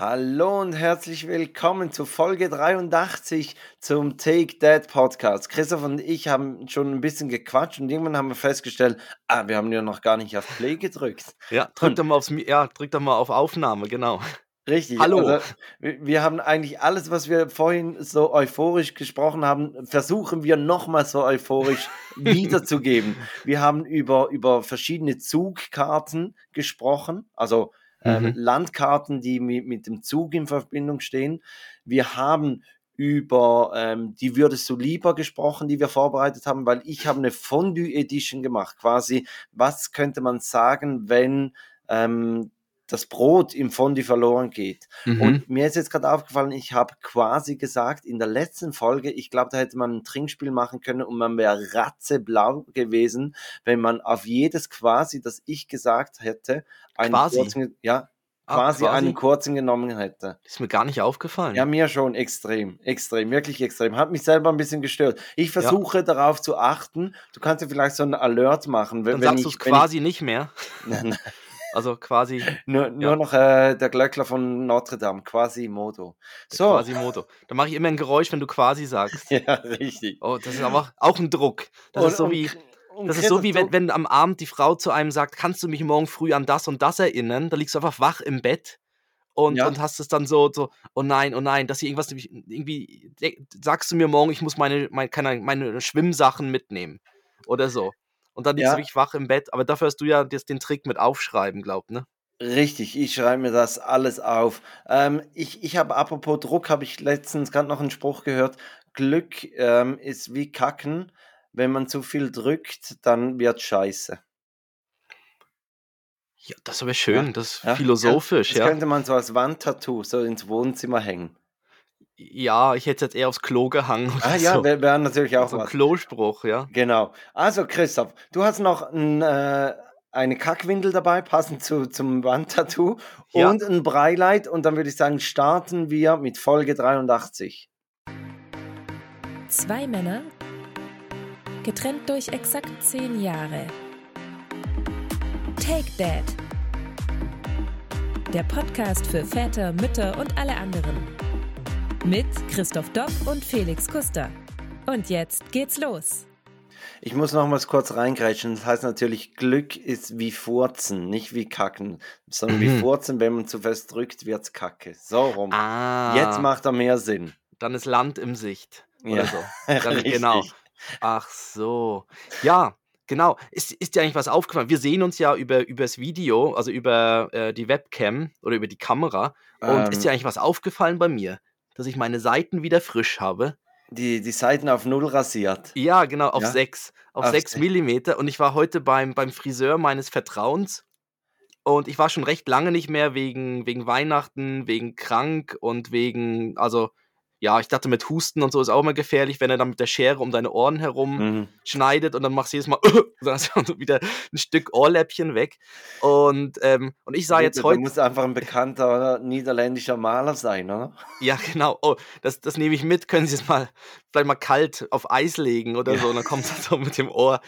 Hallo und herzlich willkommen zu Folge 83 zum Take That Podcast. Christoph und ich haben schon ein bisschen gequatscht und irgendwann haben wir festgestellt, ah, wir haben ja noch gar nicht auf Play gedrückt. Ja, drück doch mal, aufs, ja, drück doch mal auf Aufnahme, genau. Richtig. Hallo. Also, wir, haben eigentlich alles, was wir vorhin so euphorisch gesprochen haben, versuchen wir nochmal so euphorisch wiederzugeben. Wir haben über, über verschiedene Zugkarten gesprochen, also ähm, Mhm. Landkarten, die mit, mit dem Zug in Verbindung stehen. Wir haben über ähm, die würdest du lieber gesprochen, die wir vorbereitet haben, weil ich habe eine Fondue Edition gemacht. Quasi, was könnte man sagen, wenn ähm, das Brot im Fondue verloren geht? Mhm. Und mir ist jetzt gerade aufgefallen, ich habe quasi gesagt in der letzten Folge, ich glaube, da hätte man ein Trinkspiel machen können und man wäre ratzeblau gewesen, wenn man auf jedes quasi, das ich gesagt hätte, einen Quasi? kurzen, ja, Ah, quasi, quasi? einen kurzen genommen hätte. Ist mir gar nicht aufgefallen. Ja, mir schon extrem, extrem, wirklich extrem. Hat mich selber ein bisschen gestört. Ich versuche darauf zu achten. Du kannst ja vielleicht so ein Alert machen, wenn, Dann wenn sagst ich, du es quasi nicht mehr. Also quasi nur, nur Ja. noch äh, der Glöckler von Notre Dame, quasi Modo. So, quasi Moto. Da mache ich immer ein Geräusch, wenn du quasi sagst. ja, richtig. Oh, das ist aber auch ein Druck. Das ist so wie, und das ist so wie wenn, wenn am Abend die Frau zu einem sagt, kannst du mich morgen früh an das und das erinnern? Da liegst du einfach wach im Bett und, Ja. und hast es dann so, so, oh nein, oh nein, dass sie irgendwas irgendwie, sagst du mir morgen, ich muss meine, meine, meine Schwimmsachen mitnehmen oder so. Und dann liegst Ja. du wirklich wach im Bett. Aber dafür hast du ja das, den Trick mit Aufschreiben, glaubt, ne? Richtig, ich schreibe mir das alles auf. Ähm, ich ich habe, apropos Druck, habe ich letztens gerade noch einen Spruch gehört. Glück ähm, ist wie Kacken. Wenn man zu viel drückt, dann wird scheiße. Ja, das ist aber schön, das ist Ja, philosophisch, Das ja. könnte man so als Wandtattoo so ins Wohnzimmer hängen. Ja, ich hätte jetzt eher aufs Klo gehangen. Oder Ah ja, so. wäre wär natürlich auch so ein was. Klospruch, ja. Genau. Also Christoph, du hast noch ein, äh, eine Kackwindel dabei, passend zu, zum Wandtattoo Ja. und ein Breileit und dann würde ich sagen, starten wir mit Folge 83. Zwei Männer, getrennt durch exakt zehn Jahre. Take Dad. Der Podcast für Väter, Mütter und alle anderen. Mit Christoph Dopp und Felix Kuster. Und jetzt geht's los. Ich muss noch mal kurz reingrätschen. Das heißt natürlich, Glück ist wie Furzen, nicht wie Kacken, sondern wie Mhm. Furzen, wenn man zu fest drückt, wird's Kacke. So rum. Ah, Jetzt macht er mehr Sinn. dann ist Land im Sicht. Oder Ja, so. Dann, genau. Ach so. Ja, genau. Ist, ist dir eigentlich was aufgefallen? Wir sehen uns ja über übers Video, also über äh, die Webcam oder über die Kamera. Und ist Ähm, dir eigentlich was aufgefallen bei mir? Dass ich meine Seiten wieder frisch habe? die, die Seiten auf Null rasiert. Ja, genau, auf Ja? 6. Auf Auf 6 sech- Millimeter. Und ich war heute beim, beim Friseur meines Vertrauens. Und ich war schon recht lange nicht mehr wegen, wegen Weihnachten, wegen krank und wegen, also, ja, ich dachte, mit Husten und so ist auch immer gefährlich, wenn er dann mit der Schere um deine Ohren herum Mhm. schneidet und dann machst du jedes Mal dann hast du wieder ein Stück Ohrläppchen weg. Und, ähm, und ich sah Gut, jetzt heute. muss einfach ein bekannter niederländischer Maler sein, oder? Ja, genau. Oh, das, das nehme ich mit. Können Sie es mal vielleicht mal kalt auf Eis legen oder Ja. so, und dann kommt es so mit dem Ohr.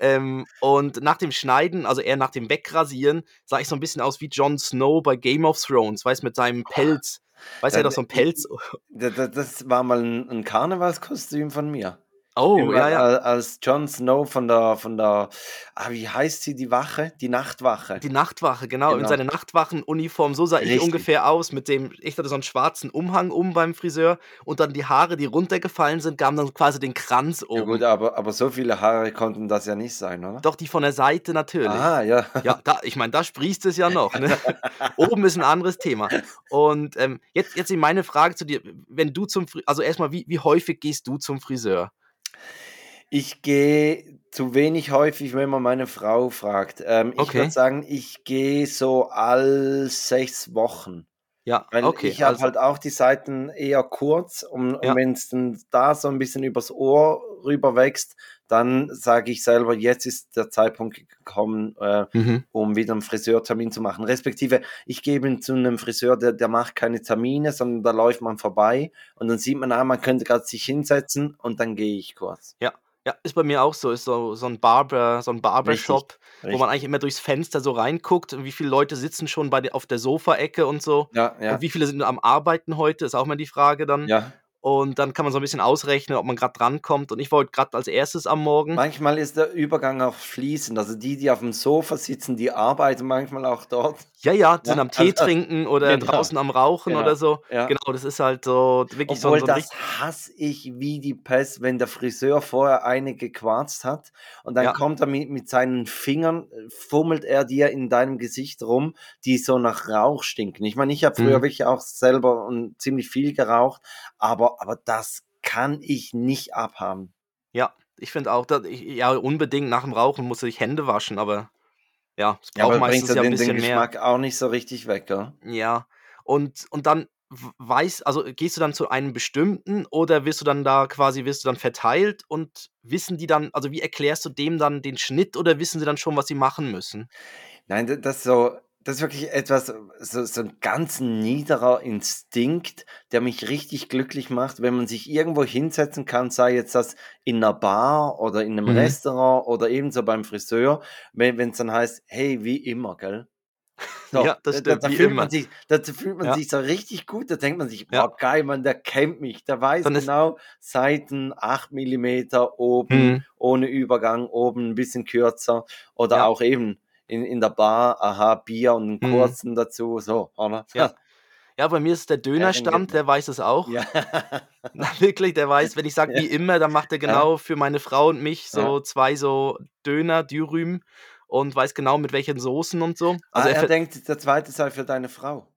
Ähm, und nach dem Schneiden, also eher nach dem Wegrasieren, sah ich so ein bisschen aus wie Jon Snow bei Game of Thrones, weißt mit seinem Pelz. Weißt du, er hat doch so ein Pelz. Da- da- Das war mal ein, ein Karnevalskostüm von mir. Oh, ja, ja. al- Als Jon Snow von der, von der, ah, wie heißt sie, die Wache? Die Nachtwache. Die Nachtwache, genau, in Genau. seiner Nachtwachenuniform, so sah ich Richtig. ungefähr aus, mit dem, ich hatte so einen schwarzen Umhang um beim Friseur und dann die Haare, die runtergefallen sind, gaben dann quasi den Kranz Ja oben. gut, aber, aber so viele Haare konnten das ja nicht sein, oder? Doch die von der Seite natürlich. Ah, ja. Ja, da, ich meine, da sprießt es ja noch. Ne? Oben ist ein anderes Thema. Und ähm, jetzt, jetzt meine Frage zu dir, wenn du zum Friseur, also erstmal, wie, wie häufig gehst du zum Friseur? Ich gehe zu wenig häufig, wenn man meine Frau fragt. Ähm, ich Okay. würde sagen, ich gehe so all sechs Wochen. Ja, Weil okay. ich habe also, halt auch die Seiten eher kurz und, und Ja. wenn es dann da so ein bisschen übers Ohr rüber wächst, dann sage ich selber, jetzt ist der Zeitpunkt gekommen, äh, mhm. um wieder einen Friseurtermin zu machen. Respektive, ich gebe zu einem Friseur, der, der macht keine Termine, sondern da läuft man vorbei und dann sieht man, ah, man könnte gerade sich hinsetzen und dann gehe ich kurz. Ja, Ja, ist bei mir auch so. Ist so, so ein Barber, so ein Barbershop, Richtig. wo man eigentlich immer durchs Fenster so reinguckt und wie viele Leute sitzen schon bei, der- auf der Sofaecke und so. Ja, ja, Und wie viele sind am Arbeiten heute, ist auch mal die Frage dann. ja. Und dann kann man so ein bisschen ausrechnen, ob man gerade drankommt. Und ich wollte gerade als erstes am Morgen. Manchmal ist der Übergang auch fließend. Also die, die auf dem Sofa sitzen, die arbeiten manchmal auch dort. Ja, ja, die sind Ja, am Tee also- trinken oder Genau. draußen am Rauchen Genau, oder so. ja. Genau, das ist halt so wirklich so, Obwohl, so ein das hasse ich wie die Pest, wenn der Friseur vorher eine gequarzt hat und dann Ja. kommt er mit, mit seinen Fingern, fummelt er dir in deinem Gesicht rum, die so nach Rauch stinken. Ich meine, ich habe früher Mhm. wirklich auch selber und ziemlich viel geraucht, aber, aber das kann ich nicht abhaben. Ja, ich finde auch, dass ich, ja, unbedingt nach dem Rauchen muss ich Hände waschen, aber ja, es Ja, braucht aber bringt meistens ja ja ein den, den bisschen mehr. Geschmack auch nicht so richtig weg, oder? Ja, und, und dann weiß, also gehst du dann zu einem bestimmten oder wirst du dann da quasi, wirst du dann verteilt und wissen die dann, also wie erklärst du dem dann den Schnitt oder wissen sie dann schon, was sie machen müssen? Nein, da- das so, das ist wirklich etwas, so, so ein ganz niederer Instinkt, der mich richtig glücklich macht, wenn man sich irgendwo hinsetzen kann, sei jetzt das in einer Bar oder in einem Mhm. Restaurant oder ebenso beim Friseur, wenn es dann heißt, hey, wie immer, gell? So, Ja, das da, stimmt, da wie fühlt immer. man sich, da fühlt man Ja. sich so richtig gut, da denkt man sich, Ja. boah, geil, Mann, der kennt mich, der weiß Dann genau, Seiten 8 Millimeter oben, Mhm. ohne Übergang, oben ein bisschen kürzer oder Ja. auch eben in, in der Bar, aha, Bier und einen Mhm. kurzen dazu, so, oder? Ja. Ja, bei mir ist der Dönerstand, der weiß es auch. ja. Na, wirklich, der weiß, wenn ich sage wie immer, dann macht er genau für meine Frau und mich so zwei so Döner, Dürüm und weiß genau mit welchen Soßen und so. Ah, Also er er ver- denkt, der zweite sei für deine Frau.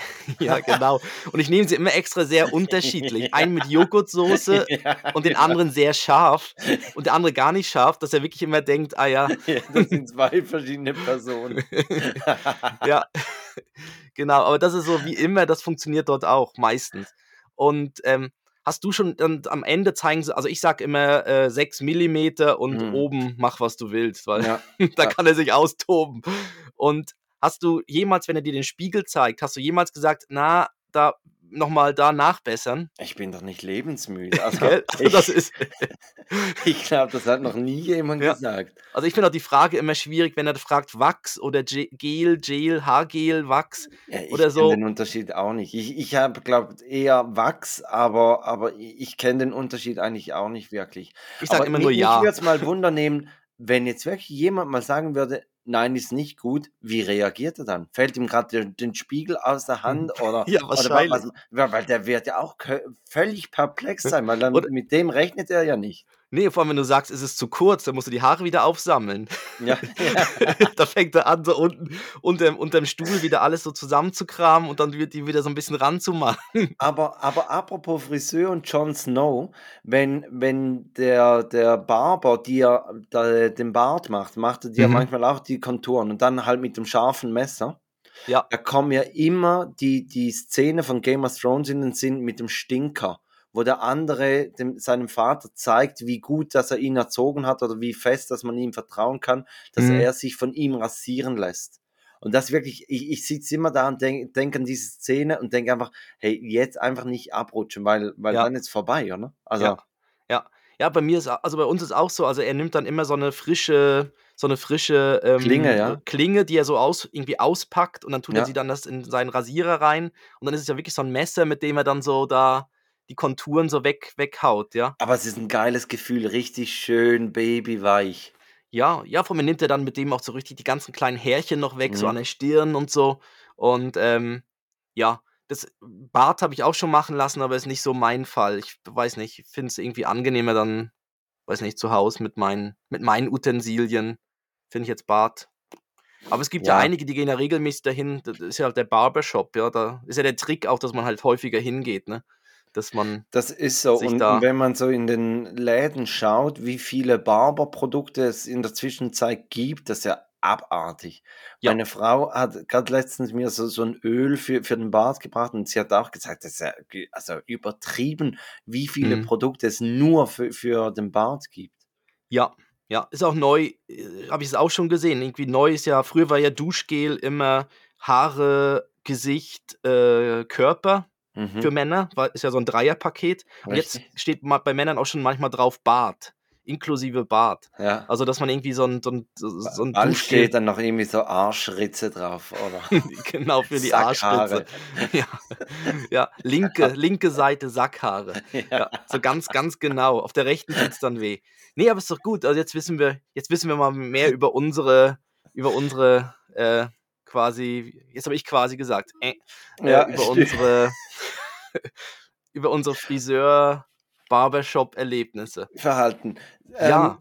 ja, genau. Und ich nehme sie immer extra sehr unterschiedlich. Einen mit Joghurtsoße Ja, und den genau. anderen sehr scharf und der andere gar nicht scharf, dass er wirklich immer denkt, ah ja, Ja, das sind zwei verschiedene Personen. ja, genau, aber das ist so wie immer, das funktioniert dort auch meistens. Und ähm, hast du schon dann am Ende zeigen sie, also ich sag immer äh, 6 mm und Mhm. oben mach was du willst, weil ja. da kann er sich austoben. Und hast du jemals, wenn er dir den Spiegel zeigt, hast du jemals gesagt, na, da nochmal da nachbessern? Ich bin doch nicht lebensmüde. Also? Also ich, das ist, ich glaube, das hat noch nie jemand Ja. gesagt. also ich finde auch die Frage immer schwierig, wenn er fragt Wachs oder Ge- Gel, Gel, Haargel, Wachs. Ja, ich Oder kenne so. den Unterschied auch nicht. Ich, ich habe, glaube eher Wachs, aber, aber ich, ich kenne den Unterschied eigentlich auch nicht wirklich. Ich sage immer nur mich ja. würde es mal Wunder nehmen, wenn jetzt wirklich jemand mal sagen würde, nein, ist nicht gut, wie reagiert er dann? Fällt ihm gerade den, Spiegel aus der Hand oder, Ja, oder wa- wahrscheinlich. was, weil der wird ja auch völlig perplex sein, weil dann, Oder- mit dem rechnet er ja nicht. Nee, vor allem, wenn du sagst, es ist zu kurz, dann musst du die Haare wieder aufsammeln. Ja, ja. da fängt er an, so unten unterm, unterm Stuhl wieder alles so zusammenzukramen und dann wird die wieder so ein bisschen ranzumachen. Aber, aber apropos Friseur und Jon Snow, wenn, wenn der, der Barber dir da, den Bart macht, macht er dir Mhm. manchmal auch die Konturen und dann halt mit dem scharfen Messer. Ja. Da kommen ja immer die, die Szene von Game of Thrones in den Sinn mit dem Stinker, wo der andere dem, seinem Vater zeigt, wie gut, dass er ihn erzogen hat oder wie fest, dass man ihm vertrauen kann, dass Mhm. er sich von ihm rasieren lässt. Und das wirklich, ich, ich sitze immer da und denke denk an diese Szene und denke einfach, hey, jetzt einfach nicht abrutschen, weil, weil Ja. dann ist vorbei, oder? Also, Ja. Ja. Ja, bei mir ist, also bei uns ist auch so, also er nimmt dann immer so eine frische, so eine frische ähm, Klinge, ja. Klinge, die er so aus, irgendwie auspackt und dann tut er Ja. sie dann das in seinen Rasierer rein und dann ist es ja wirklich so ein Messer, mit dem er dann so da die Konturen so weg, weghaut, ja. aber es ist ein geiles Gefühl, richtig schön babyweich. Ja, ja, vor mir nimmt er dann mit dem auch so richtig die ganzen kleinen Härchen noch weg, so Mhm. an der Stirn und so. Und ähm, ja, das Bart habe ich auch schon machen lassen, aber ist nicht so mein Fall. Ich weiß nicht, ich finde es irgendwie angenehmer dann, weiß nicht, zu Hause mit meinen, mit meinen Utensilien. Finde ich jetzt Bart. Aber es gibt ja. Ja. einige, die gehen ja regelmäßig dahin. Das ist ja halt der Barbershop, ja. Da ist ja der Trick auch, dass man halt häufiger hingeht, ne? Dass man. Das ist so. Und, da- wenn man so in den Läden schaut, wie viele Barberprodukte es in der Zwischenzeit gibt, das ist ja abartig. Ja. Meine Frau hat gerade letztens mir so, so ein Öl für, für den Bart gebracht und sie hat auch gesagt, das ist ja also übertrieben, wie viele Mhm. Produkte es nur für, für den Bart gibt. Ja, ja, ist auch neu, äh, habe ich es auch schon gesehen. Irgendwie neu ist ja, früher war ja Duschgel immer Haare, Gesicht, äh, Körper Mhm. für Männer, war, ist ja so ein Dreierpaket. Und jetzt steht bei Männern auch schon manchmal drauf Bart. Inklusive Bad. Ja. Also, dass man irgendwie so ein, so ein, so ein Duschgel- steht dann noch irgendwie so Arschritze drauf, oder? genau für die Sackhaare. Arschritze. Ja, ja linke, linke Seite Sackhaare. Ja, so ganz, ganz genau. Auf der rechten tut's dann weh. Nee, aber ist doch gut. Also jetzt wissen wir, jetzt wissen wir mal mehr über unsere, über unsere, äh, quasi, jetzt habe ich quasi gesagt, äh, Ja, äh, über stimmt. unsere, über unsere Friseur, Barbershop-Erlebnisse. Verhalten. Ja.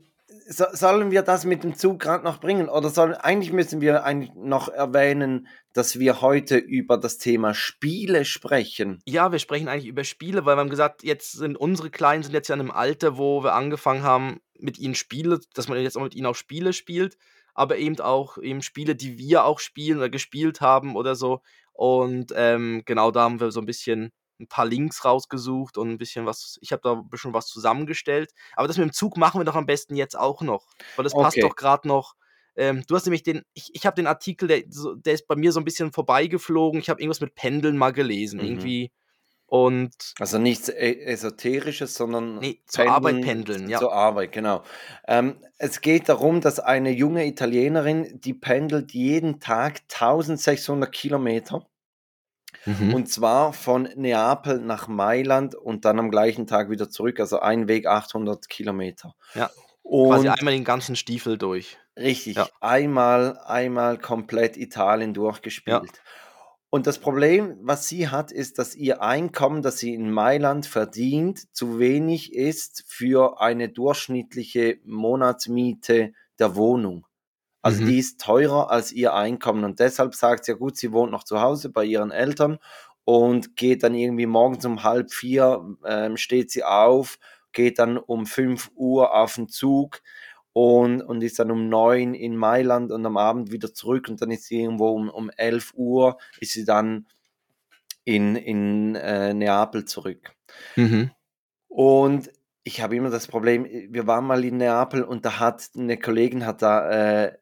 so, sollen wir das mit dem Zug gerade noch bringen? Oder soll, eigentlich müssen wir eigentlich noch erwähnen, dass wir heute über das Thema Spiele sprechen. Ja, wir sprechen eigentlich über Spiele, weil wir haben gesagt, jetzt sind unsere Kleinen sind jetzt ja in einem Alter, wo wir angefangen haben, mit ihnen Spiele, dass man jetzt auch mit ihnen auch Spiele spielt, aber eben auch eben Spiele, die wir auch spielen oder gespielt haben oder so. Und ähm, genau da haben wir so ein bisschen ein paar Links rausgesucht und ein bisschen was, ich habe da ein bisschen was zusammengestellt. Aber das mit dem Zug machen wir doch am besten jetzt auch noch, weil das passt Okay. doch gerade noch. Ähm, du hast nämlich den, ich, ich habe den Artikel, der, der ist bei mir so ein bisschen vorbeigeflogen. Ich habe irgendwas mit Pendeln mal gelesen, Mhm. irgendwie. Und Also nichts E- Esoterisches, sondern Nee, zur Arbeit pendeln, ja. Zur Arbeit, genau. Ähm, es geht darum, dass eine junge Italienerin, die pendelt jeden Tag 1600 Kilometer. Mhm. Und zwar von Neapel nach Mailand und dann am gleichen Tag wieder zurück. Also ein Weg 800 Kilometer. Ja, Und quasi einmal den ganzen Stiefel durch. Richtig, Ja. einmal, einmal komplett Italien durchgespielt. Und das Problem, was sie hat, ist, dass ihr Einkommen, das sie in Mailand verdient, zu wenig ist für eine durchschnittliche Monatsmiete der Wohnung. Also Mhm. die ist teurer als ihr Einkommen und deshalb sagt sie ja gut, sie wohnt noch zu Hause bei ihren Eltern und geht dann irgendwie morgens um halb vier, ähm, steht sie auf, geht dann um 5 Uhr auf den Zug und, und ist dann um 9 in Mailand und am Abend wieder zurück und dann ist sie irgendwo um, um 11 Uhr, ist sie dann in, in äh, Neapel zurück. Mhm. Und ich habe immer das Problem, wir waren mal in Neapel und da hat eine Kollegin hat da äh,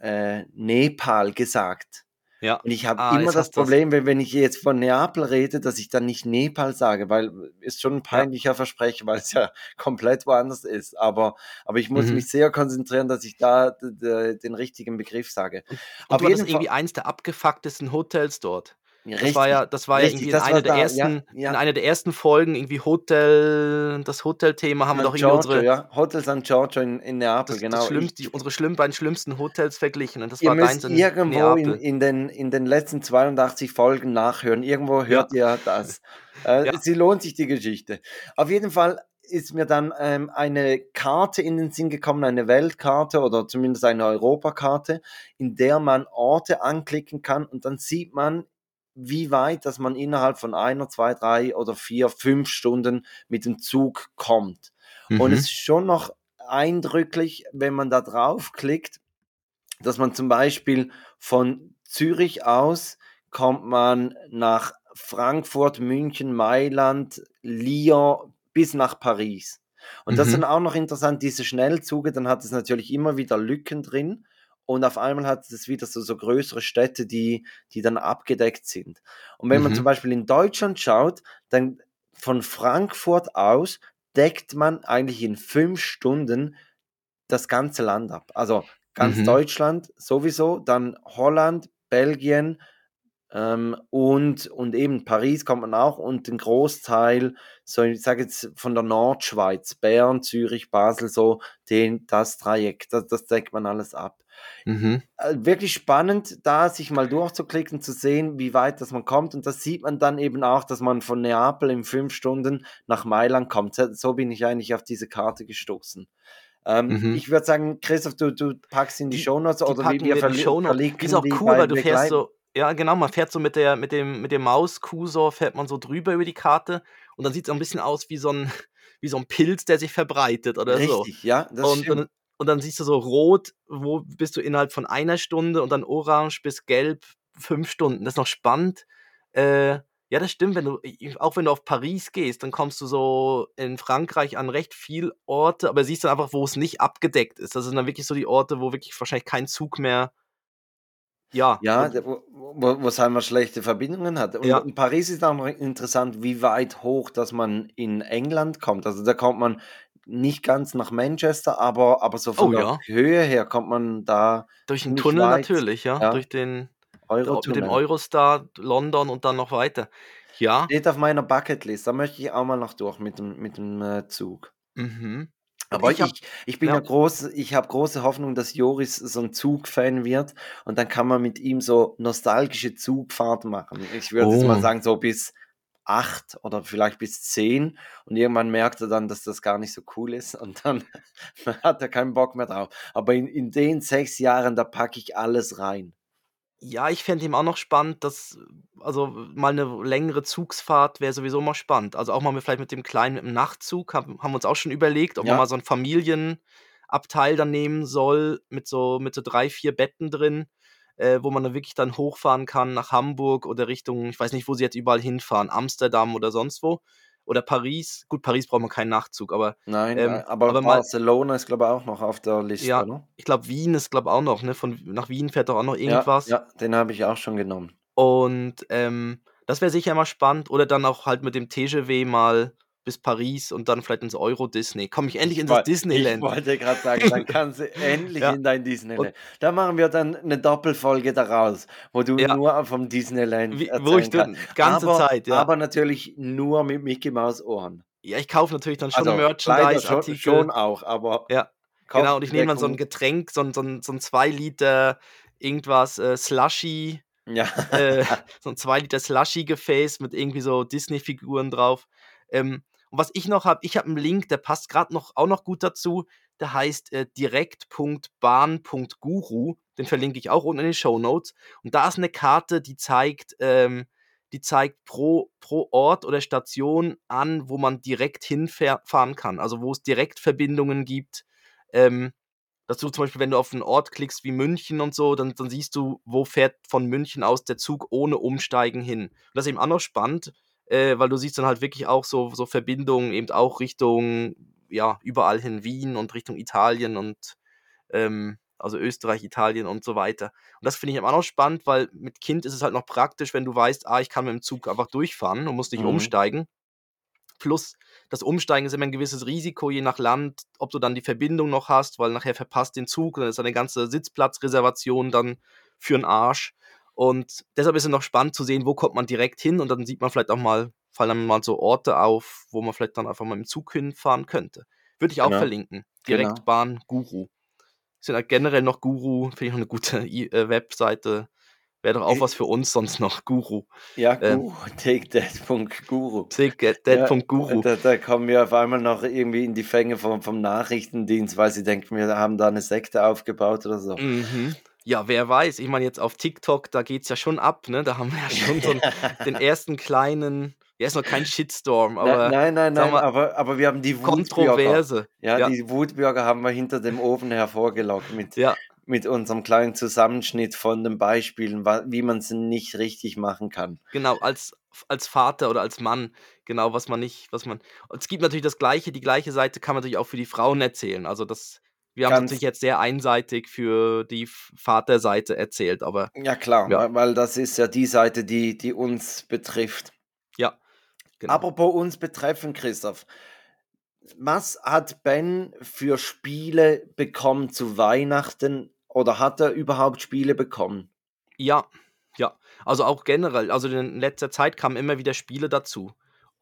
äh, Nepal gesagt. Ja. Und ich habe Ah, immer das. Problem, wenn, wenn ich jetzt von Neapel rede, dass ich dann nicht Nepal sage, weil ist schon ein peinlicher Versprecher, weil es ja komplett woanders ist. Aber, aber ich muss Mhm. mich sehr konzentrieren, dass ich da den richtigen Begriff sage. Und Auf hattest jeden irgendwie eins der abgefucktesten Hotels dort. Das Richtig. war ja, das war ja richtig, irgendwie in einer der da, ja, ersten, ja. in einer der ersten Folgen irgendwie Hotel, das Hotelthema haben wir doch Giorgio, unsere, ja. Hotel San Giorgio in, in Neapel, das, genau. das Ich- schlimmste, unsere schlimm, beiden schlimmsten Hotels verglichen und das Ihr war müsst deins in irgendwo in, in, den, in den letzten 82 Folgen nachhören. Irgendwo hört ihr das. Äh, Ja. Sie lohnt sich die Geschichte. Auf jeden Fall ist mir dann ähm, eine Karte in den Sinn gekommen, eine Weltkarte oder zumindest eine Europakarte, in der man Orte anklicken kann und dann sieht man, wie weit, dass man innerhalb von einer, zwei, drei oder vier, fünf Stunden mit dem Zug kommt. Und Mhm. es ist schon noch eindrücklich, wenn man da draufklickt, dass man zum Beispiel von Zürich aus kommt man nach Frankfurt, München, Mailand, Lyon bis nach Paris. Und das Mhm. dann auch noch interessant, diese Schnellzüge, dann hat es natürlich immer wieder Lücken drin und auf einmal hat es wieder so, so größere Städte, die, die dann abgedeckt sind. Und wenn man Mhm. zum Beispiel in Deutschland schaut, dann von Frankfurt aus deckt man eigentlich in fünf Stunden das ganze Land ab. Also ganz Mhm. Deutschland sowieso, dann Holland, Belgien ähm, und, und eben Paris kommt man auch und den Großteil, so ich sage jetzt von der Nordschweiz, Bern, Zürich, Basel, so den, das Trajekt, das, das deckt man alles ab. Mhm. Äh, Wirklich spannend, da sich mal durchzuklicken, zu sehen, wie weit das man kommt. Und das sieht man dann eben auch, dass man von Neapel in fünf Stunden nach Mailand kommt. So- bin ich eigentlich auf diese Karte gestoßen. Ähm, Mhm. Ich würde sagen, Christoph, du, du packst in die, Die- Shownotes Die oder packen wie wir die verli- verlinken Die ist auch die cool, weil du fährst so, ja genau, man fährt so mit der, mit dem, mit dem Mauskursor fährt man so drüber über die Karte und dann sieht es ein bisschen aus wie so ein, wie so ein Pilz, der sich verbreitet oder so. Richtig, ja, das Und stimmt. dann, und dann siehst du so rot, wo bist du innerhalb von einer Stunde und dann orange bis gelb fünf Stunden. Das ist noch spannend. Äh, ja, das stimmt. Wenn du, auch wenn du auf Paris gehst, dann kommst du so in Frankreich an recht viel Orte, aber siehst dann einfach, wo es nicht abgedeckt ist. Das sind dann wirklich so die Orte, wo wirklich wahrscheinlich kein Zug mehr. Ja. Ja, wo, wo, wo es einmal schlechte Verbindungen hat. Und Ja. in Paris ist auch noch interessant, wie weit hoch, dass man in England kommt. Also da kommt man nicht ganz nach Manchester, aber, aber so von Oh der ja. Höhe her kommt man da Durch den Tunnel weit. natürlich, ja. Ja. Durch den mit dem Eurotunnel. Eurostar London und dann noch weiter. Ja. Steht auf meiner Bucketlist. Da möchte ich auch mal noch durch mit dem, mit dem äh, Zug. Mhm. Aber ich ich, hab, ich, bin ja, ja, groß, ich habe große Hoffnung, dass Joris so ein Zugfan wird und dann kann man mit ihm so nostalgische Zugfahrten machen. Ich würde jetzt mal oh, sagen, so bis acht oder vielleicht bis zehn und irgendwann merkt er dann, dass das gar nicht so cool ist und dann hat er keinen Bock mehr drauf. Aber in, in den sechs Jahren, da packe ich alles rein. Ja, ich fände ihm auch noch spannend, dass, also mal eine längere Zugsfahrt wäre sowieso mal spannend. Also auch mal mit, vielleicht mit dem Kleinen, mit dem Nachtzug, haben, haben wir uns auch schon überlegt, ob man mal Ja, so ein Familienabteil dann nehmen soll, mit so, mit so drei, vier Betten drin, äh, wo man dann wirklich dann hochfahren kann nach Hamburg oder Richtung, ich weiß nicht, wo sie jetzt überall hinfahren, Amsterdam oder sonst wo. Oder Paris. Gut, Paris braucht man keinen Nachtzug, aber, nein, ähm, äh, aber aber mal, Barcelona ist, glaube ich, auch noch auf der Liste, ja, oder? ich glaube, Wien ist, glaube auch noch, ne? Von, nach Wien fährt doch auch noch Ja, irgendwas. ja, den habe ich auch schon genommen. Und ähm, das wäre sicher mal spannend. Oder dann auch halt mit dem TGW mal bis Paris und dann vielleicht ins Euro-Disney. Komme ich endlich Ich, in das woll- ich Disneyland. wollte gerade sagen, dann kannst du endlich Ja, in dein Disneyland. Da machen wir dann eine Doppelfolge daraus, wo du ja, nur vom Disneyland wie, wo ich kannst. ganze Aber, Zeit, ja. aber natürlich nur mit Mickey Maus Ohren. Ja, ich kaufe natürlich dann schon Also leider schon, Merchandise-Artikel. schon auch, aber Ja, genau. Und ich nehme dann so ein Getränk, so ein, so ein, so ein 2 Liter irgendwas, äh, Slushy, ja. äh, so ein 2 Liter Slushy-Gefäß mit irgendwie so Disney-Figuren drauf. Ähm, und was ich noch habe, ich habe einen Link, der passt gerade noch, auch noch gut dazu. Der heißt äh, direkt.bahn.guru. Den verlinke ich auch unten in den Show Notes. Und da ist eine Karte, die zeigt, ähm, die zeigt pro, pro Ort oder Station an, wo man direkt hinfahren kann. Also wo es Direktverbindungen gibt. Ähm, dass du zum Beispiel, wenn du auf einen Ort klickst wie München und so, dann, dann siehst du, wo fährt von München aus der Zug ohne Umsteigen hin. Und das ist eben auch noch spannend, äh, weil du siehst dann halt wirklich auch so, so Verbindungen eben auch Richtung, ja, überall hin Wien und Richtung Italien und ähm, also Österreich, Italien und so weiter. Und das finde ich eben auch noch spannend, weil mit Kind ist es halt noch praktisch, wenn du weißt, ah, ich kann mit dem Zug einfach durchfahren und muss nicht Mhm. umsteigen. Plus, das Umsteigen ist immer ein gewisses Risiko, je nach Land, ob du dann die Verbindung noch hast, weil nachher verpasst den Zug dann ist eine ganze Sitzplatzreservation dann für einen Arsch. Und deshalb ist es noch spannend zu sehen, wo kommt man direkt hin und dann sieht man vielleicht auch mal, fallen dann mal so Orte auf, wo man vielleicht dann einfach mal im Zug hinfahren könnte. Würde ich auch Genau, verlinken. genau. Direktbahn Guru. Sind halt generell noch Guru, finde ich auch eine gute I äh, Webseite. Wäre doch auch was für uns sonst noch, Guru. Ja, Ähm, Guru, take that. Punkt Guru. Ja, da, da kommen wir auf einmal noch irgendwie in die Fänge vom, vom Nachrichtendienst, weil sie denken, wir haben da eine Sekte aufgebaut oder so. Mhm. Ja, wer weiß. Ich meine, jetzt auf TikTok, da geht es ja schon ab, ne? Da haben wir ja schon so einen, den ersten kleinen, ja, ist noch kein Shitstorm, Na, aber nein, nein, nein, mal, aber, aber wir haben die Wutbürger. Kontroverse. Ja, Ja, die Wutbürger haben wir hinter dem Ofen hervorgelockt mit, ja, mit unserem kleinen Zusammenschnitt von den Beispielen, wie man es nicht richtig machen kann. genau, als, als Vater oder als Mann, genau, was man nicht, was man. Es gibt natürlich das Gleiche, die gleiche Seite kann man natürlich auch für die Frauen erzählen. Also das, wir haben natürlich jetzt sehr einseitig für die Vaterseite erzählt, aber ja klar, ja, weil, weil das ist ja die Seite, die, die uns betrifft. ja, genau. Apropos uns betreffen, Christoph, was hat Ben für Spiele bekommen zu Weihnachten oder hat er überhaupt Spiele bekommen? Ja, ja. Also auch generell, also in letzter Zeit kamen immer wieder Spiele dazu.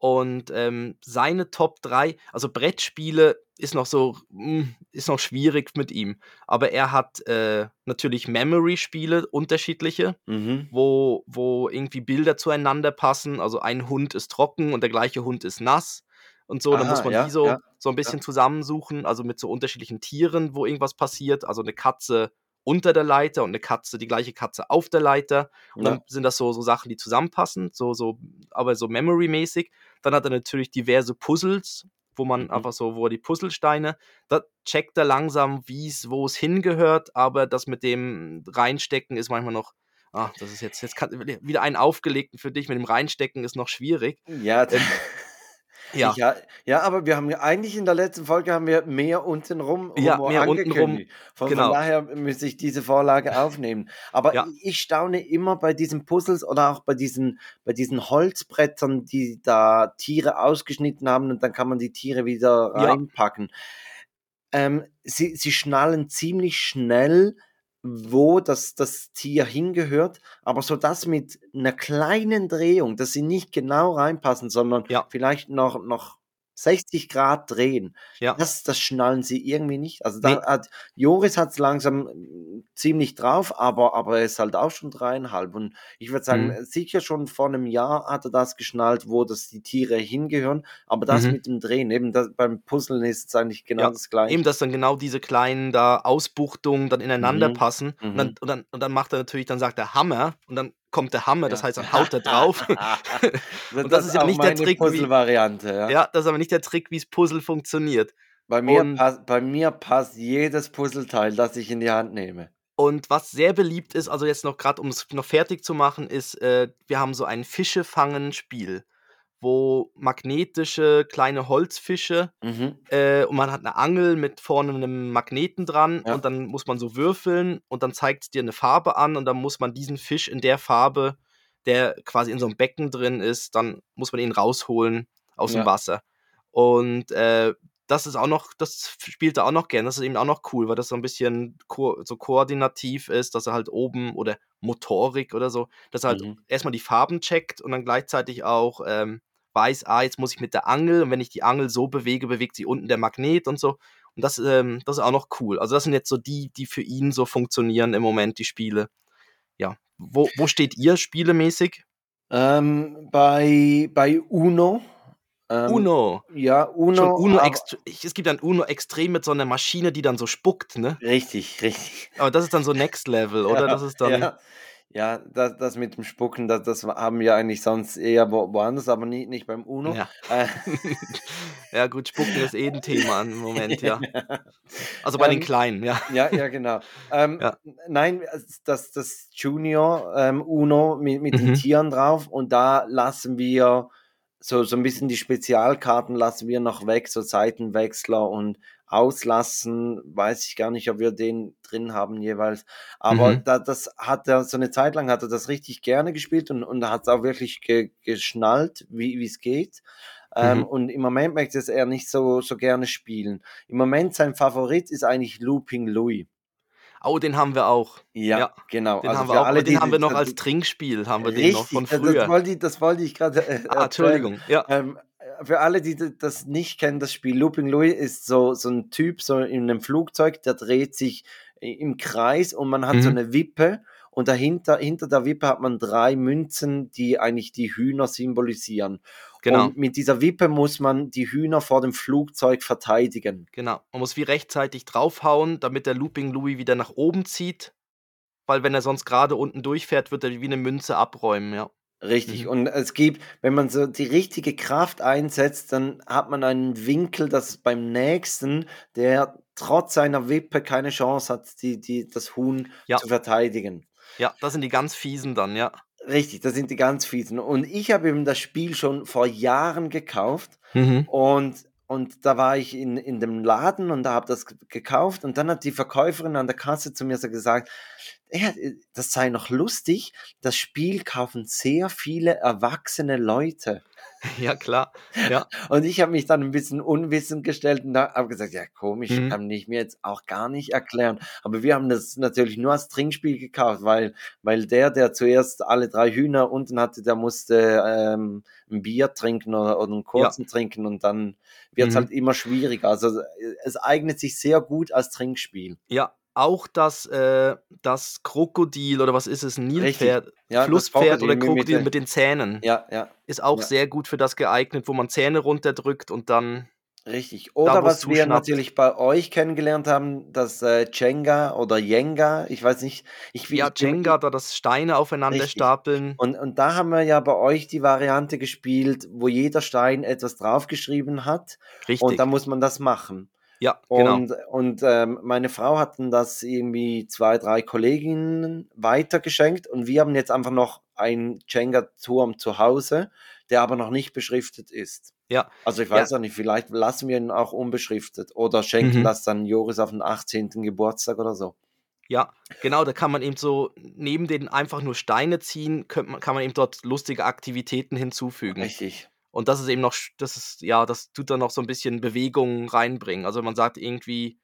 Und ähm, seine Top 3, also Brettspiele ist noch so, mm, ist noch schwierig mit ihm. Aber er hat äh, natürlich Memory-Spiele, unterschiedliche, Mhm. wo, wo irgendwie Bilder zueinander passen. Also ein Hund ist trocken und der gleiche Hund ist nass. Und so, dann muss man ja, die so, ja, so ein ja. bisschen zusammensuchen, also mit so unterschiedlichen Tieren, wo irgendwas passiert. Also eine Katze unter der Leiter und eine Katze, die gleiche Katze auf der Leiter. Und Ja. dann sind das so, so Sachen, die zusammenpassen, so, so, aber so Memory-mäßig. Dann hat er natürlich diverse Puzzles, wo man Mhm. einfach so, wo er die Puzzlesteine, da checkt er langsam, wie es, wo es hingehört, aber das mit dem Reinstecken ist manchmal noch, ah, das ist jetzt, jetzt kann, wieder einen aufgelegten für dich mit dem Reinstecken ist noch schwierig. Ja, Ähm, Ja. Ich, ja, ja, aber wir haben ja eigentlich in der letzten Folge haben wir mehr untenrum Ja, rum mehr untenrum. Von, genau. von daher müsste ich diese Vorlage aufnehmen. Aber Ja. ich staune immer bei diesen Puzzles oder auch bei diesen, bei diesen Holzbrettern, die da Tiere ausgeschnitten haben und dann kann man die Tiere wieder Ja. reinpacken. Ähm, sie, sie schnallen ziemlich schnell, wo das, das Tier hingehört, aber so das mit einer kleinen Drehung, dass sie nicht genau reinpassen, sondern Ja. vielleicht noch, noch 60 Grad drehen. Ja. Das, das schnallen sie irgendwie nicht. Also da Nee. hat Joris hat es langsam mm, ziemlich drauf, aber, aber er ist halt auch schon dreieinhalb. Und ich würde sagen, Mhm. sicher schon vor einem Jahr hat er das geschnallt, wo das die Tiere hingehören. Aber das Mhm. mit dem Drehen, eben das, beim Puzzeln ist es eigentlich genau Ja, das gleiche. Eben, dass dann genau diese kleinen da Ausbuchtungen dann ineinander Mhm. passen. Und, dann, Mhm. und, dann, und dann macht er natürlich, dann sagt er Hammer und dann kommt der Hammer, das heißt, dann haut er drauf. das, Und das ist ja nicht der Trick, wie- Puzzle-Variante. Ja. ja, das ist aber nicht der Trick, wie es Puzzle funktioniert. Bei, mir Und- pass, bei mir passt jedes Puzzleteil, das ich in die Hand nehme. Und was sehr beliebt ist, also jetzt noch gerade, um es noch fertig zu machen, ist, äh, wir haben so ein Fische-Fangen-Spiel, wo magnetische kleine Holzfische Mhm. äh, und man hat eine Angel mit vorne einem Magneten dran Ja. und dann muss man so würfeln und dann zeigt es dir eine Farbe an und dann muss man diesen Fisch in der Farbe, der quasi in so einem Becken drin ist, dann muss man ihn rausholen aus Ja. dem Wasser. Und äh, das ist auch noch, das spielt er auch noch gern. Das ist eben auch noch cool, weil das so ein bisschen ko so koordinativ ist, dass er halt oben oder Motorik oder so, dass er halt Mhm. erstmal die Farben checkt und dann gleichzeitig auch ähm, weiß, ah, jetzt muss ich mit der Angel und wenn ich die Angel so bewege, bewegt sie unten der Magnet und so. Und das, ähm, das ist auch noch cool. Also das sind jetzt so die, die für ihn so funktionieren im Moment, die Spiele. Ja. Wo, wo steht ihr spielemäßig? Ähm, bei, bei Uno. Ähm, Uno. Ja, Uno. Schon Uno aber- es gibt ein Uno extrem mit so einer Maschine, die dann so spuckt, ne? Richtig, richtig. Aber das ist dann so Next Level, oder? Ja, das ist dann. Ja, ja das, das mit dem Spucken, das, das haben wir eigentlich sonst eher wo, woanders, aber nie, nicht beim Uno. Ja. Äh, ja, gut, Spucken ist eh ein Thema im Moment, ja. Also bei den Ähm, Kleinen, ja. Ja, ja, genau. Ähm, Ja. Nein, das, das Junior ähm, Uno mit, mit den Mhm. Tieren drauf und da lassen wir so, so ein bisschen die Spezialkarten lassen wir noch weg, so Seitenwechsler und auslassen, weiß ich gar nicht, ob wir den drin haben jeweils. Aber Mhm. da, das hat er, so eine Zeit lang hat er das richtig gerne gespielt und, und hat es auch wirklich ge, geschnallt, wie es geht. Ähm, Mhm. Und im Moment möchte es er nicht so, so gerne spielen. Im Moment sein Favorit ist eigentlich Looping Louis. Oh, den haben wir auch. Ja, Ja, genau. Den Also haben wir auch. alle, den die- haben wir noch als Trinkspiel, haben wir den Richtig, noch von das, das früher. wollte ich, das wollte ich gerade äh, Ah. Entschuldigung. Ja. Ähm, für alle, die das nicht kennen, das Spiel Looping Louis ist so, so ein Typ so in einem Flugzeug, der dreht sich im Kreis und man hat so Mhm. eine Wippe und dahinter, hinter der Wippe hat man drei Münzen, die eigentlich die Hühner symbolisieren. Genau. Und mit dieser Wippe muss man die Hühner vor dem Flugzeug verteidigen. Genau. Man muss wie rechtzeitig draufhauen, damit der Looping Louis wieder nach oben zieht. Weil wenn er sonst gerade unten durchfährt, wird er wie eine Münze abräumen, ja. Richtig. Mhm. Und es gibt, wenn man so die richtige Kraft einsetzt, dann hat man einen Winkel, dass beim nächsten, der trotz seiner Wippe keine Chance hat, die, die, das Huhn Ja. zu verteidigen. Ja, das sind die ganz fiesen dann, ja. Richtig, das sind die ganz fiesen. Und ich habe eben das Spiel schon vor Jahren gekauft Mhm. und, und da war ich in, in dem Laden und da habe das gekauft und dann hat die Verkäuferin an der Kasse zu mir so gesagt, ja, das sei noch lustig, das Spiel kaufen sehr viele erwachsene Leute. Ja, klar. Ja. Und ich habe mich dann ein bisschen unwissend gestellt und habe gesagt, ja komisch, Mhm. kann ich mir jetzt auch gar nicht erklären. Aber wir haben das natürlich nur als Trinkspiel gekauft, weil, weil der, der zuerst alle drei Hühner unten hatte, der musste ähm, ein Bier trinken oder, oder einen kurzen trinken und dann wird es Mhm. halt immer schwieriger. Also äh, es eignet sich sehr gut als Trinkspiel. Ja, auch das, äh, das Krokodil oder was ist es. Nilpferd, Ja, Flusspferd oder Krokodil mit den Zähnen, Ja, ja, ist auch ja. sehr gut für das geeignet, wo man Zähne runterdrückt und dann, richtig. Oder wo's was wir zuschnappt. natürlich bei euch kennengelernt haben, das äh, Jenga oder Jenga, ich weiß nicht. Ich, ja, ich, Jenga, da das Steine aufeinander Richtig. stapeln. Und, und da haben wir ja bei euch die Variante gespielt, wo jeder Stein etwas draufgeschrieben hat Richtig. und da muss man das machen. Ja, genau. Und, und ähm, meine Frau hatten das irgendwie zwei, drei Kolleginnen weitergeschenkt und wir haben jetzt einfach noch einen Jenga-Turm zu Hause, der aber noch nicht beschriftet ist. Ja. Also ich weiß auch nicht, vielleicht lassen wir ihn auch unbeschriftet oder schenken Mhm. das dann Joris auf den 18. Geburtstag oder so. Ja, genau, da kann man eben so neben den einfach nur Steine ziehen, man, kann man eben dort lustige Aktivitäten hinzufügen. Richtig. Und das ist eben noch, das ist, ja, das tut dann noch so ein bisschen Bewegung reinbringen. Also man sagt irgendwie,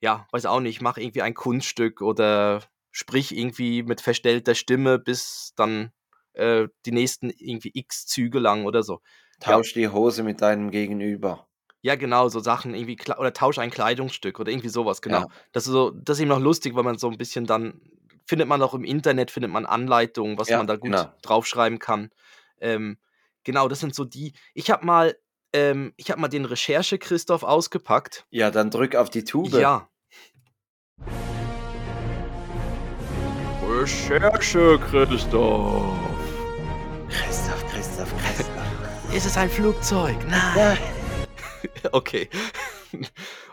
ja, weiß auch nicht, mach irgendwie ein Kunststück oder sprich irgendwie mit verstellter Stimme bis dann äh, die nächsten irgendwie x Züge lang oder so. Tausch die Hose mit deinem Gegenüber. Ja, genau, so Sachen irgendwie, oder tausch ein Kleidungsstück oder irgendwie sowas, genau. Ja. Das ist so, das ist eben noch lustig, weil man so ein bisschen dann, findet man auch im Internet, findet man Anleitungen, was Ja, man da gut genau. draufschreiben kann. Ähm, genau, das sind so die. Ich habe mal, ähm, ich habe mal den Recherche Christoph ausgepackt. Ja, dann drück auf die Tube. Ja. Recherche Christoph. Christoph, Christoph, Christoph. Ist es ein Flugzeug? Nein. ja. Okay.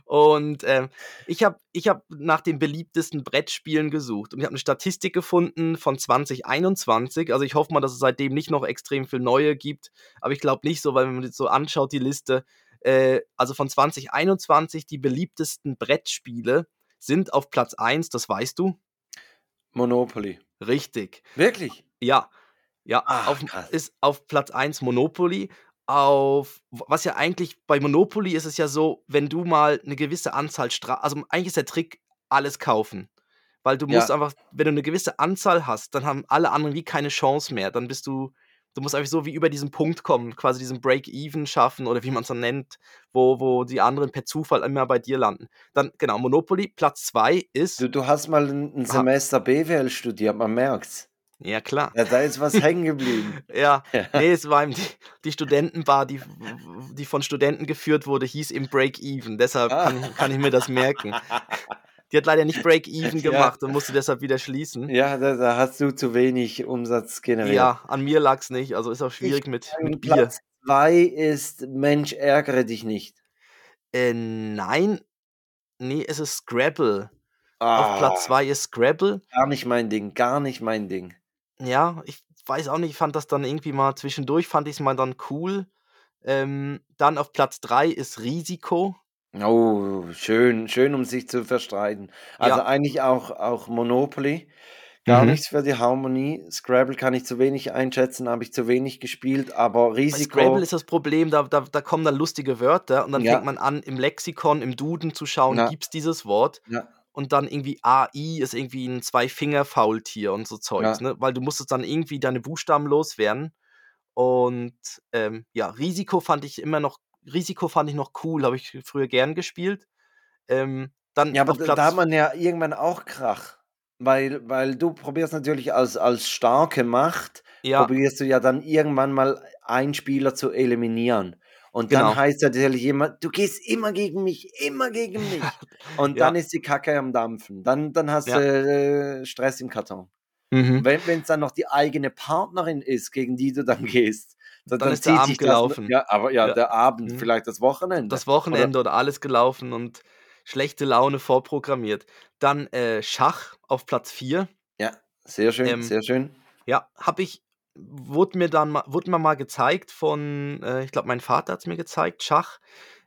Und ähm, ich habe ich hab nach den beliebtesten Brettspielen gesucht und ich habe eine Statistik gefunden von 2021. Also ich hoffe mal, dass es seitdem nicht noch extrem viel neue gibt, aber ich glaube nicht so, weil wenn man jetzt so anschaut, die Liste, äh, also von 2021 die beliebtesten Brettspiele sind auf Platz 1, das weißt du? Monopoly. Richtig. Wirklich? Ja. Ja, Ach, auf, ist auf Platz 1 Monopoly. Auf, was ja eigentlich bei Monopoly ist es ja so, wenn du mal eine gewisse Anzahl Stra also eigentlich ist der Trick alles kaufen. Weil du musst Ja. einfach, wenn du eine gewisse Anzahl hast, dann haben alle anderen wie keine Chance mehr. Dann bist du, du musst einfach so wie über diesen Punkt kommen, quasi diesen Break-Even schaffen oder wie man es dann nennt, wo, wo die anderen per Zufall immer bei dir landen. Dann, genau, Monopoly, Platz 2 ist, Du, du hast mal ein, ein. Semester BWL studiert, man merkt's. Ja klar. Ja, da ist was hängen geblieben. Ja, nee, es war eben die, die Studentenbar, die, die von Studenten geführt wurde, hieß im Break-Even. Deshalb Ah. kann, ich- kann ich mir das merken. Die hat leider nicht Break-Even Ja. gemacht und musste deshalb wieder schließen. Ja, da, da hast du zu wenig Umsatz generiert. Ja, an mir lag es nicht. Also ist auch schwierig mit, mit Bier. Platz zwei ist Mensch, ärgere dich nicht. Äh, nein, nee, es ist Scrabble. Ah, Auf Platz 2 ist Scrabble. Gar nicht mein Ding, gar nicht mein Ding. Ja, ich weiß auch nicht, ich fand das dann irgendwie mal zwischendurch, fand ich es mal dann cool. Ähm, dann auf Platz 3 ist Risiko. Oh, schön, schön, um sich zu verstreiten. Also Ja. eigentlich auch, auch Monopoly. Gar Mhm. nichts für die Harmonie. Scrabble kann ich zu wenig einschätzen, habe ich zu wenig gespielt, aber Bei Risiko. Scrabble ist das Problem, da, da, da kommen dann lustige Wörter und dann Ja. fängt man an, im Lexikon, im Duden zu schauen, Ja. gibt's dieses Wort? Ja. Und dann irgendwie AI ist irgendwie ein Zwei-Finger-Faultier und so Zeugs, Ja. ne? Weil du musstest dann irgendwie deine Buchstaben loswerden. Und ähm, ja, Risiko fand ich immer noch, Risiko fand ich noch cool, habe ich früher gern gespielt. Ähm, dann Ja, aber Platz da hat man ja irgendwann auch Krach. Weil, weil du probierst natürlich als, als starke Macht, ja, probierst du ja dann irgendwann mal einen Spieler zu eliminieren. Und Genau. dann heißt natürlich jemand, du gehst immer gegen mich, immer gegen mich. Und Ja. dann ist die Kacke am Dampfen. Dann, dann hast Ja. du äh, Stress im Karton. mhm. Wenn es dann noch die eigene Partnerin ist, gegen die du dann gehst, dann, Dann ist der Abend sich das- gelaufen. Ja, aber ja, Ja. der Abend, Mhm. vielleicht das Wochenende. das Wochenende oder, alles gelaufen und schlechte Laune vorprogrammiert. Dann äh, Schach auf Platz 4. Ja, sehr schön, Ähm, sehr schön. Ja, habe ich, wurde mir dann mal, wurde mir mal gezeigt von, äh, ich glaube, mein Vater hat es mir gezeigt, Schach.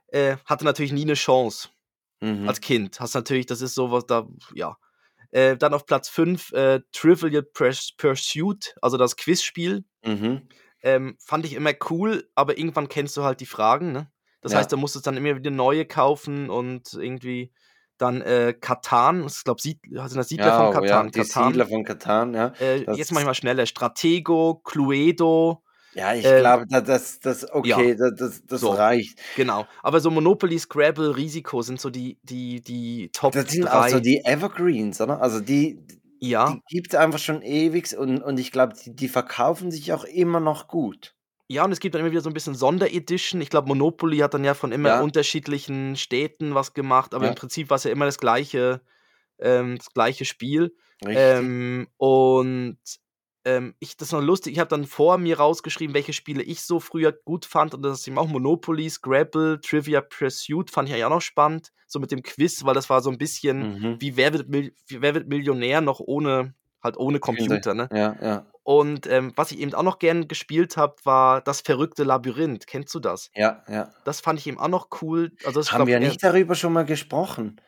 Äh, hatte natürlich nie eine Chance Mhm. als Kind. Hast natürlich, das ist sowas da, ja. Äh, dann auf Platz 5 äh, Trivial Purs- Pursuit, also das Quizspiel. Mhm. Ähm, fand ich immer cool, aber irgendwann kennst du halt die Fragen, ne? Das Ja. heißt, da musst du dann immer wieder neue kaufen und irgendwie dann äh, Katan, ich glaube, Sied, sind das Siedler Ja, von ja, Katan? die Katan. Siedler von Katan, ja. Äh, jetzt mach ich mal schneller. Stratego, Cluedo, Ja, ich Ähm, glaube, da- das, das, okay, da- das, das So. reicht. genau. Aber so Monopoly, Scrabble, Risiko sind so die, die, die Top Das sind 3. auch so die Evergreens, oder? Also die, ja, die gibt es einfach schon ewig und, und ich glaube, die, die verkaufen sich auch immer noch gut. Ja, und es gibt dann immer wieder so ein bisschen Sonderedition. Ich glaube, Monopoly hat dann ja von immer Ja. unterschiedlichen Städten was gemacht, aber Ja. im Prinzip war es ja immer das gleiche, ähm, das gleiche Spiel. Richtig. Ähm, und ähm, ich, das ist noch lustig, ich habe dann vor mir rausgeschrieben, welche Spiele ich so früher gut fand und das ist eben auch Monopoly, Scrabble, Trivia Pursuit fand ich ja auch noch spannend, so mit dem Quiz, weil das war so ein bisschen Mhm. wie Wer wird, Mil wie Wer wird Millionär noch ohne, halt ohne Computer, ne? Ja, ja. Und ähm, was ich eben auch noch gern gespielt habe, war das verrückte Labyrinth. Kennst du das? Ja, ja. Das fand ich eben auch noch cool. Also das Haben glaub, wir nicht darüber schon mal gesprochen?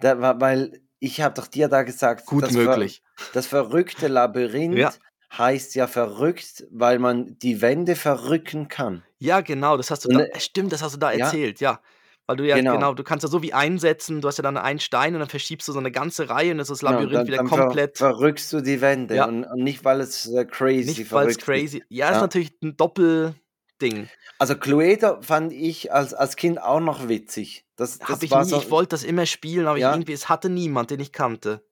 Da, weil ich habe doch dir da gesagt, gut das, ver möglich. das verrückte Labyrinth Ja. heißt ja verrückt, weil man die Wände verrücken kann. Ja, genau, das hast du Und, da, äh, äh, stimmt, das hast du da erzählt, ja. Weil du ja, Genau. genau, du kannst ja so wie einsetzen, du hast ja dann einen Stein und dann verschiebst du so eine ganze Reihe und dann ist das Genau, Labyrinth dann, wieder dann ver komplett, verrückst du die Wände Ja. und, und nicht, weil es äh, crazy nicht weil es ist. crazy, ja, ist Ja. natürlich ein Doppelding. Also Cluedo fand ich als, als Kind auch noch witzig. Das, Hab das ich nie, so, ich wollte das immer spielen, aber Ja. irgendwie, es hatte niemand, den ich kannte.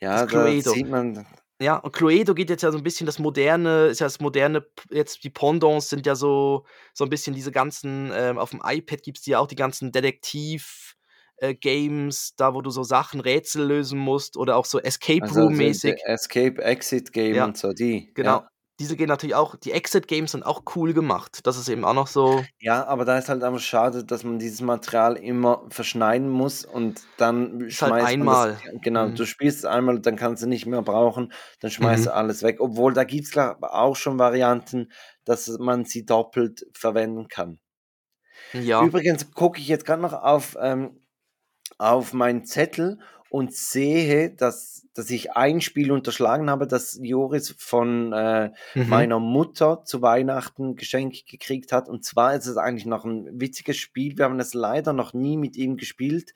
ja, das da Cluedo. sieht man, Ja, und Cluedo geht jetzt ja so ein bisschen das moderne, ist ja das moderne, jetzt die Pendants sind ja so, so ein bisschen diese ganzen, ähm, auf dem iPad gibt es ja auch die ganzen Detektiv- äh, Games, da wo du so Sachen, Rätsel lösen musst oder auch so Escape also Room die, die mäßig. Escape Exit Game Ja, und so, die, genau. ja. Diese gehen natürlich auch, die Exit Games sind auch cool gemacht. Das ist eben auch noch so, Ja, aber da ist halt einfach schade, dass man dieses Material immer verschneiden muss und dann ist halt schmeißt man das, einmal. genau, Mhm. du spielst es einmal, dann kannst du nicht mehr brauchen, dann schmeißt Mhm. du alles weg. Obwohl, da gibt es auch schon Varianten, dass man sie doppelt verwenden kann. Ja. Übrigens gucke ich jetzt gerade noch auf, ähm, auf meinen Zettel und sehe, dass, dass ich ein Spiel unterschlagen habe, das Joris von äh, Mhm. meiner Mutter zu Weihnachten geschenkt gekriegt hat. Und zwar ist es eigentlich noch ein witziges Spiel. Wir haben es leider noch nie mit ihm gespielt,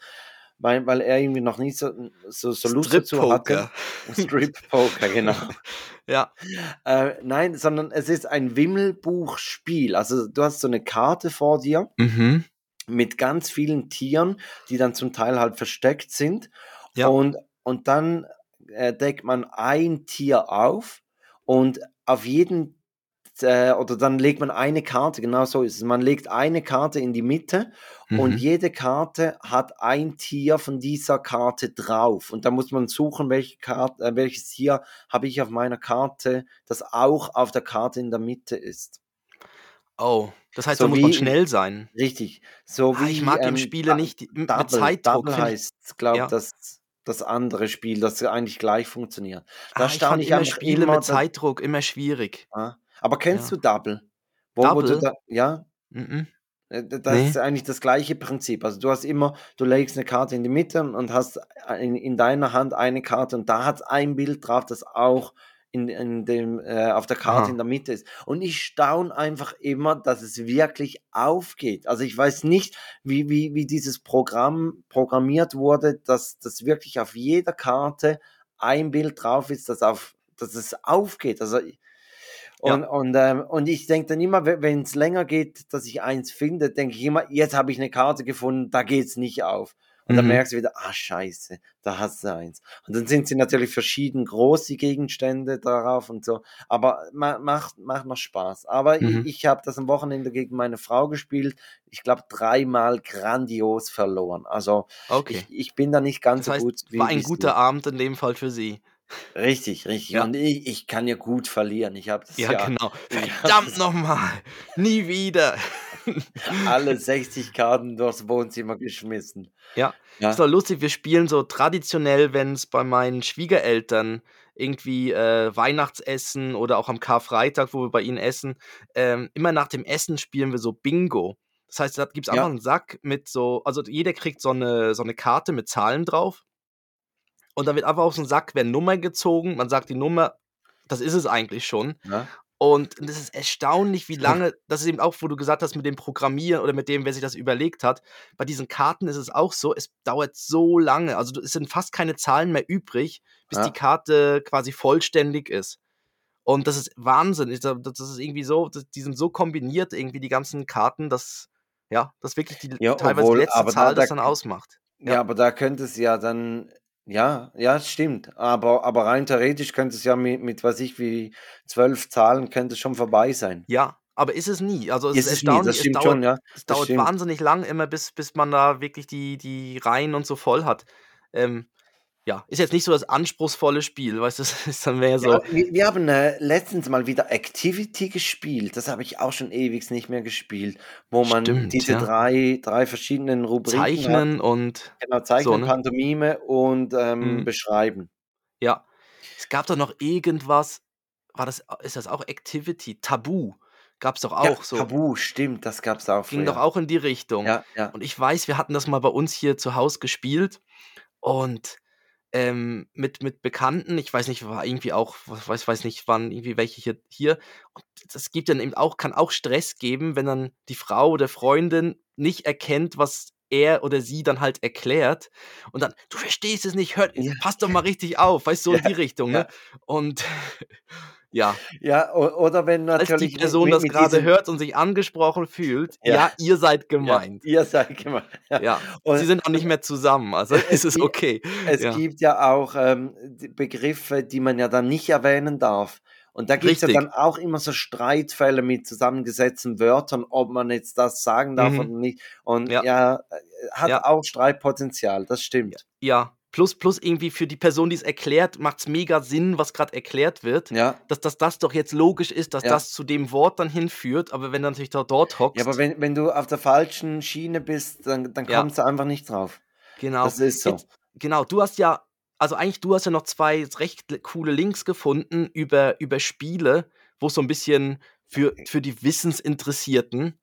weil, weil er irgendwie noch nie so, so, so Lust Strip dazu hatte. Poker. Strip Poker, genau. Ja. Äh, nein, sondern es ist ein Wimmelbuchspiel. Also du hast so eine Karte vor dir Mhm. mit ganz vielen Tieren, die dann zum Teil halt versteckt sind. Ja. Und, und dann äh, deckt man ein Tier auf und auf jeden, äh, oder dann legt man eine Karte, genau so ist es. Man legt eine Karte in die Mitte und Mhm. jede Karte hat ein Tier von dieser Karte drauf. Und da muss man suchen, welche Karte, äh, welches Tier habe ich auf meiner Karte, das auch auf der Karte in der Mitte ist. Oh, das heißt, So da muss man schnell sein. Richtig. So Ah, wie ich mag ähm, Spiele Da- nicht die- mit Double, Zeitdruck. Double heißt, glaube Ja. das, das andere Spiel, das eigentlich gleich funktioniert. Da Ah, ich staune fand ich immer einfach Spiele mit Zeitdruck immer schwierig. Ah, aber kennst Ja. du Double? Wo, wo Double? da, ja, äh, d- das Nee. ist eigentlich das gleiche Prinzip. Also du hast immer, du legst eine Karte in die Mitte und hast in, in deiner Hand eine Karte und da hat ein Bild drauf, das auch in, in dem, äh, auf der Karte Aha. in der Mitte ist. Und ich staune einfach immer, dass es wirklich aufgeht. Also ich weiß nicht, wie, wie, wie dieses Programm programmiert wurde, dass das wirklich auf jeder Karte ein Bild drauf ist, das auf, dass es aufgeht. Also und, und, ähm, und ich denke dann immer, wenn es länger geht, dass ich eins finde, denke ich immer, jetzt habe ich eine Karte gefunden, da geht es nicht auf. Und dann Mhm. merkst du wieder, ah scheiße, da hast du eins. Und dann sind sie natürlich verschieden groß, die Gegenstände darauf und so. Aber ma, macht, macht noch Spaß. Aber Mhm. ich, ich habe das am Wochenende gegen meine Frau gespielt. Ich glaube, dreimal grandios verloren. Also Okay. ich, ich bin da nicht ganz Das heißt, so gut wie war ein guter du. Abend in dem Fall für Sie. Richtig, richtig. Ja. Und ich, ich kann ja gut verlieren. Ich habe das Ja, ja, genau. Verdammt nochmal. Nie wieder. alle 60 Karten durchs Wohnzimmer geschmissen. Ja. Ja. Ist doch lustig, wir spielen so traditionell, wenn es bei meinen Schwiegereltern irgendwie äh, Weihnachtsessen oder auch am Karfreitag, wo wir bei ihnen essen, ähm, immer nach dem Essen spielen wir so Bingo. Das heißt, da gibt es Ja. einfach einen Sack mit so, also jeder kriegt so eine, so eine Karte mit Zahlen drauf. Und dann wird einfach so einen Sack werden Nummer gezogen. Man sagt die Nummer, das ist es eigentlich schon. Ja. Und das ist erstaunlich, wie lange, das ist eben auch, wo du gesagt hast, mit dem Programmieren oder mit dem, wer sich das überlegt hat. Bei diesen Karten ist es auch so, es dauert so lange. Also es sind fast keine Zahlen mehr übrig, bis Ja. die Karte quasi vollständig ist. Und das ist Wahnsinn. Das ist irgendwie so, die sind so kombiniert, irgendwie die ganzen Karten, dass, ja, das wirklich die, Ja, teilweise obwohl, die letzte aber da- Zahl das da- dann ausmacht. Ja, aber da könnte es ja dann, ja, ja, es stimmt. Aber, aber rein theoretisch könnte es ja mit, mit weiß ich, wie zwölf Zahlen könnte es schon vorbei sein. Ja, aber ist es nie. Also es Ist es nie, das stimmt es dauert, schon, ja. Es dauert stimmt. wahnsinnig lang immer, bis, bis man da wirklich die, die Reihen und so voll hat. Ähm, ja, ist jetzt nicht so das anspruchsvolle Spiel, weißt du, das ist dann mehr so. Ja, wir, wir haben äh, letztens mal wieder Activity gespielt. Das habe ich auch schon ewig nicht mehr gespielt, wo man Stimmt, diese ja. drei, drei verschiedenen Rubriken hat. Zeichnen und Genau, Zeichnen, so, ne? Pantomime und ähm, Mhm. Beschreiben. Ja. Es gab doch noch irgendwas, war das, ist das auch Activity? Tabu gab es doch Ja, auch so. Tabu, stimmt, das gab es auch Ging doch früher. auch in die Richtung. Ja, ja. Und ich weiß, wir hatten das mal bei uns hier zu Hause gespielt und ähm, mit, mit Bekannten, ich weiß nicht, war irgendwie auch, weiß, weiß nicht, waren irgendwie welche hier, hier. Und das gibt dann eben auch, kann auch Stress geben, wenn dann die Frau oder Freundin nicht erkennt, was er oder sie dann halt erklärt. Und dann, du verstehst es nicht, hör, Ja. pass doch mal richtig auf, weißt du, so in Ja, die Richtung, ja. ne? Und ja, Ja, oder wenn als die natürlich mit, Person mit, das gerade hört und sich angesprochen fühlt, Ja. ja, ihr seid ja, gemeint. ihr seid gemeint. Ja. Ja, und sie sind auch nicht mehr zusammen, also es, ist es okay. es Ja, gibt ja auch ähm, Begriffe, die man ja dann nicht erwähnen darf. Und da gibt es ja dann auch immer so Streitfälle mit zusammengesetzten Wörtern, ob man jetzt das sagen darf oder Mhm. nicht. Und Ja, ja, äh, hat ja, auch Streitpotenzial, das ja, stimmt. ja. Plus, plus irgendwie für die Person, die es erklärt, macht es mega Sinn, was gerade erklärt wird, Ja, dass, dass das doch jetzt logisch ist, dass ja. das zu dem Wort dann hinführt. Aber wenn du natürlich da dort Ja, aber hockst, wenn, wenn du auf der falschen Schiene bist, dann, dann ja, kommst du einfach nicht drauf. genau. Das ist so. Jetzt, genau, du hast ja, also eigentlich, du hast ja noch zwei recht coole Links gefunden über, über Spiele, wo es so ein bisschen für, für die Wissensinteressierten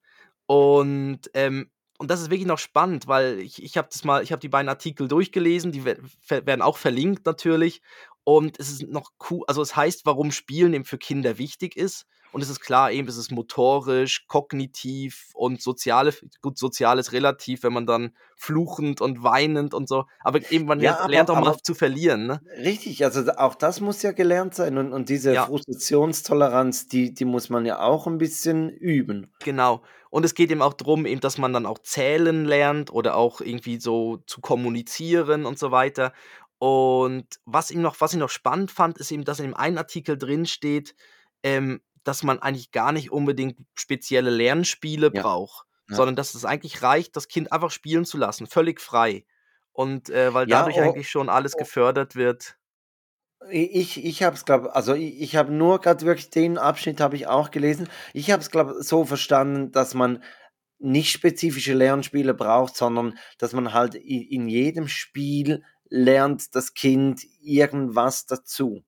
und ähm, und das ist wirklich noch spannend, weil ich, ich habe das mal, ich habe die beiden Artikel durchgelesen, die werden auch verlinkt natürlich. Und es ist noch cool, also es heißt, warum Spielen eben für Kinder wichtig ist. Und es ist klar, eben, es ist motorisch, kognitiv und soziale, gut, soziales relativ, wenn man dann fluchend und weinend und so. Aber eben, man Ja, lernt, lernt aber, auch mal zu verlieren, ne? richtig, also auch das muss ja gelernt sein. Und, und diese Ja, Frustrationstoleranz, die, die muss man ja auch ein bisschen üben. genau. Und es geht eben auch darum, eben, dass man dann auch zählen lernt oder auch irgendwie so zu kommunizieren und so weiter. Und was ihm noch, was ich noch spannend fand, ist eben, dass in dem einen Artikel drin steht, ähm, dass man eigentlich gar nicht unbedingt spezielle Lernspiele Ja, braucht, ja. sondern dass es eigentlich reicht, das Kind einfach spielen zu lassen, völlig frei. Und äh, weil dadurch o- eigentlich schon alles o- gefördert wird. ich, ich habe es, glaube also ich, ich habe nur gerade wirklich den Abschnitt habe ich auch gelesen. Ich habe es, glaube so verstanden, dass man nicht spezifische Lernspiele braucht, sondern dass man halt in, in jedem Spiel lernt das Kind irgendwas dazu.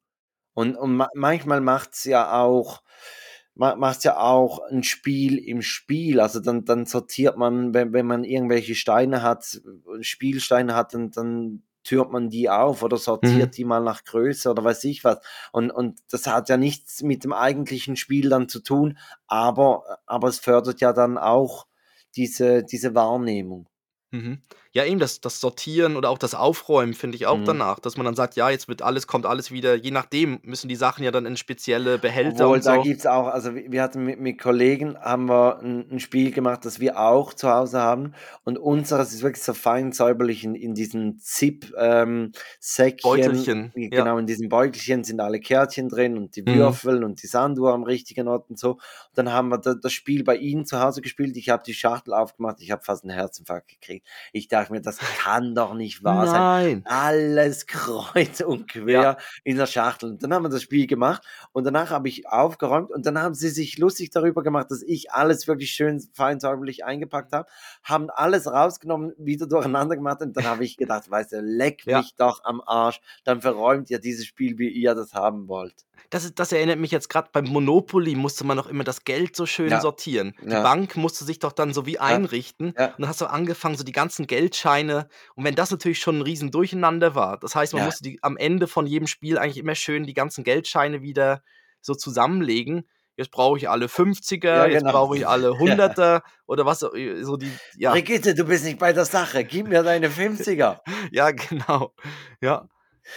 Und, und ma manchmal macht's ja auch ma macht's ja auch ein Spiel im Spiel. Also dann dann sortiert man, wenn wenn man irgendwelche Steine hat, Spielsteine hat, dann dann türmt man die auf oder Mhm. sortiert die mal nach Größe oder weiß ich was. Und und das hat ja nichts mit dem eigentlichen Spiel dann zu tun, aber aber es fördert ja dann auch diese diese Wahrnehmung. Mhm. Ja, eben das, das Sortieren oder auch das Aufräumen finde ich auch Mhm. danach, dass man dann sagt, ja, jetzt wird alles, kommt alles wieder, je nachdem müssen die Sachen ja dann in spezielle Behälter Obwohl, und da so. gibt's auch, also wir wir hatten mit, mit Kollegen haben wir ein, ein Spiel gemacht, das wir auch zu Hause haben. Und unseres ist wirklich so fein säuberlich in, in diesen Zip ähm, Beutelchen, ja. genau in diesen Beutelchen sind alle Kärtchen drin und die Mhm. Würfel und die Sanduhr am richtigen Ort und so. Und dann haben wir da, das Spiel bei ihnen zu Hause gespielt. Ich habe die Schachtel aufgemacht, ich habe fast einen Herzinfarkt gekriegt. Ich dachte mir, das kann doch nicht wahr sein Nein. alles kreuz und quer Ja. in der Schachtel. Und dann haben wir das Spiel gemacht und danach habe ich aufgeräumt und dann haben sie sich lustig darüber gemacht, dass ich alles wirklich schön fein säuberlich eingepackt habe, haben alles rausgenommen, wieder durcheinander gemacht und dann habe ich gedacht, weißt du, leck Ja. mich doch am Arsch, dann verräumt ihr dieses Spiel, wie ihr das haben wollt. Das, das erinnert mich jetzt gerade beim Monopoly musste man doch immer das Geld so schön Ja. sortieren. Die Ja. Bank musste sich doch dann so wie einrichten Ja. und dann hast du angefangen, so die ganzen Geldscheine und wenn das natürlich schon ein riesen Durcheinander war, das heißt, man Ja. musste die, am Ende von jedem Spiel eigentlich immer schön die ganzen Geldscheine wieder so zusammenlegen. Jetzt brauche ich alle 50er, Ja, jetzt genau. brauche ich alle 100er oder was so äh, so die ja, Brigitte, du bist nicht bei der Sache, gib mir deine 50er. ja genau. Ja.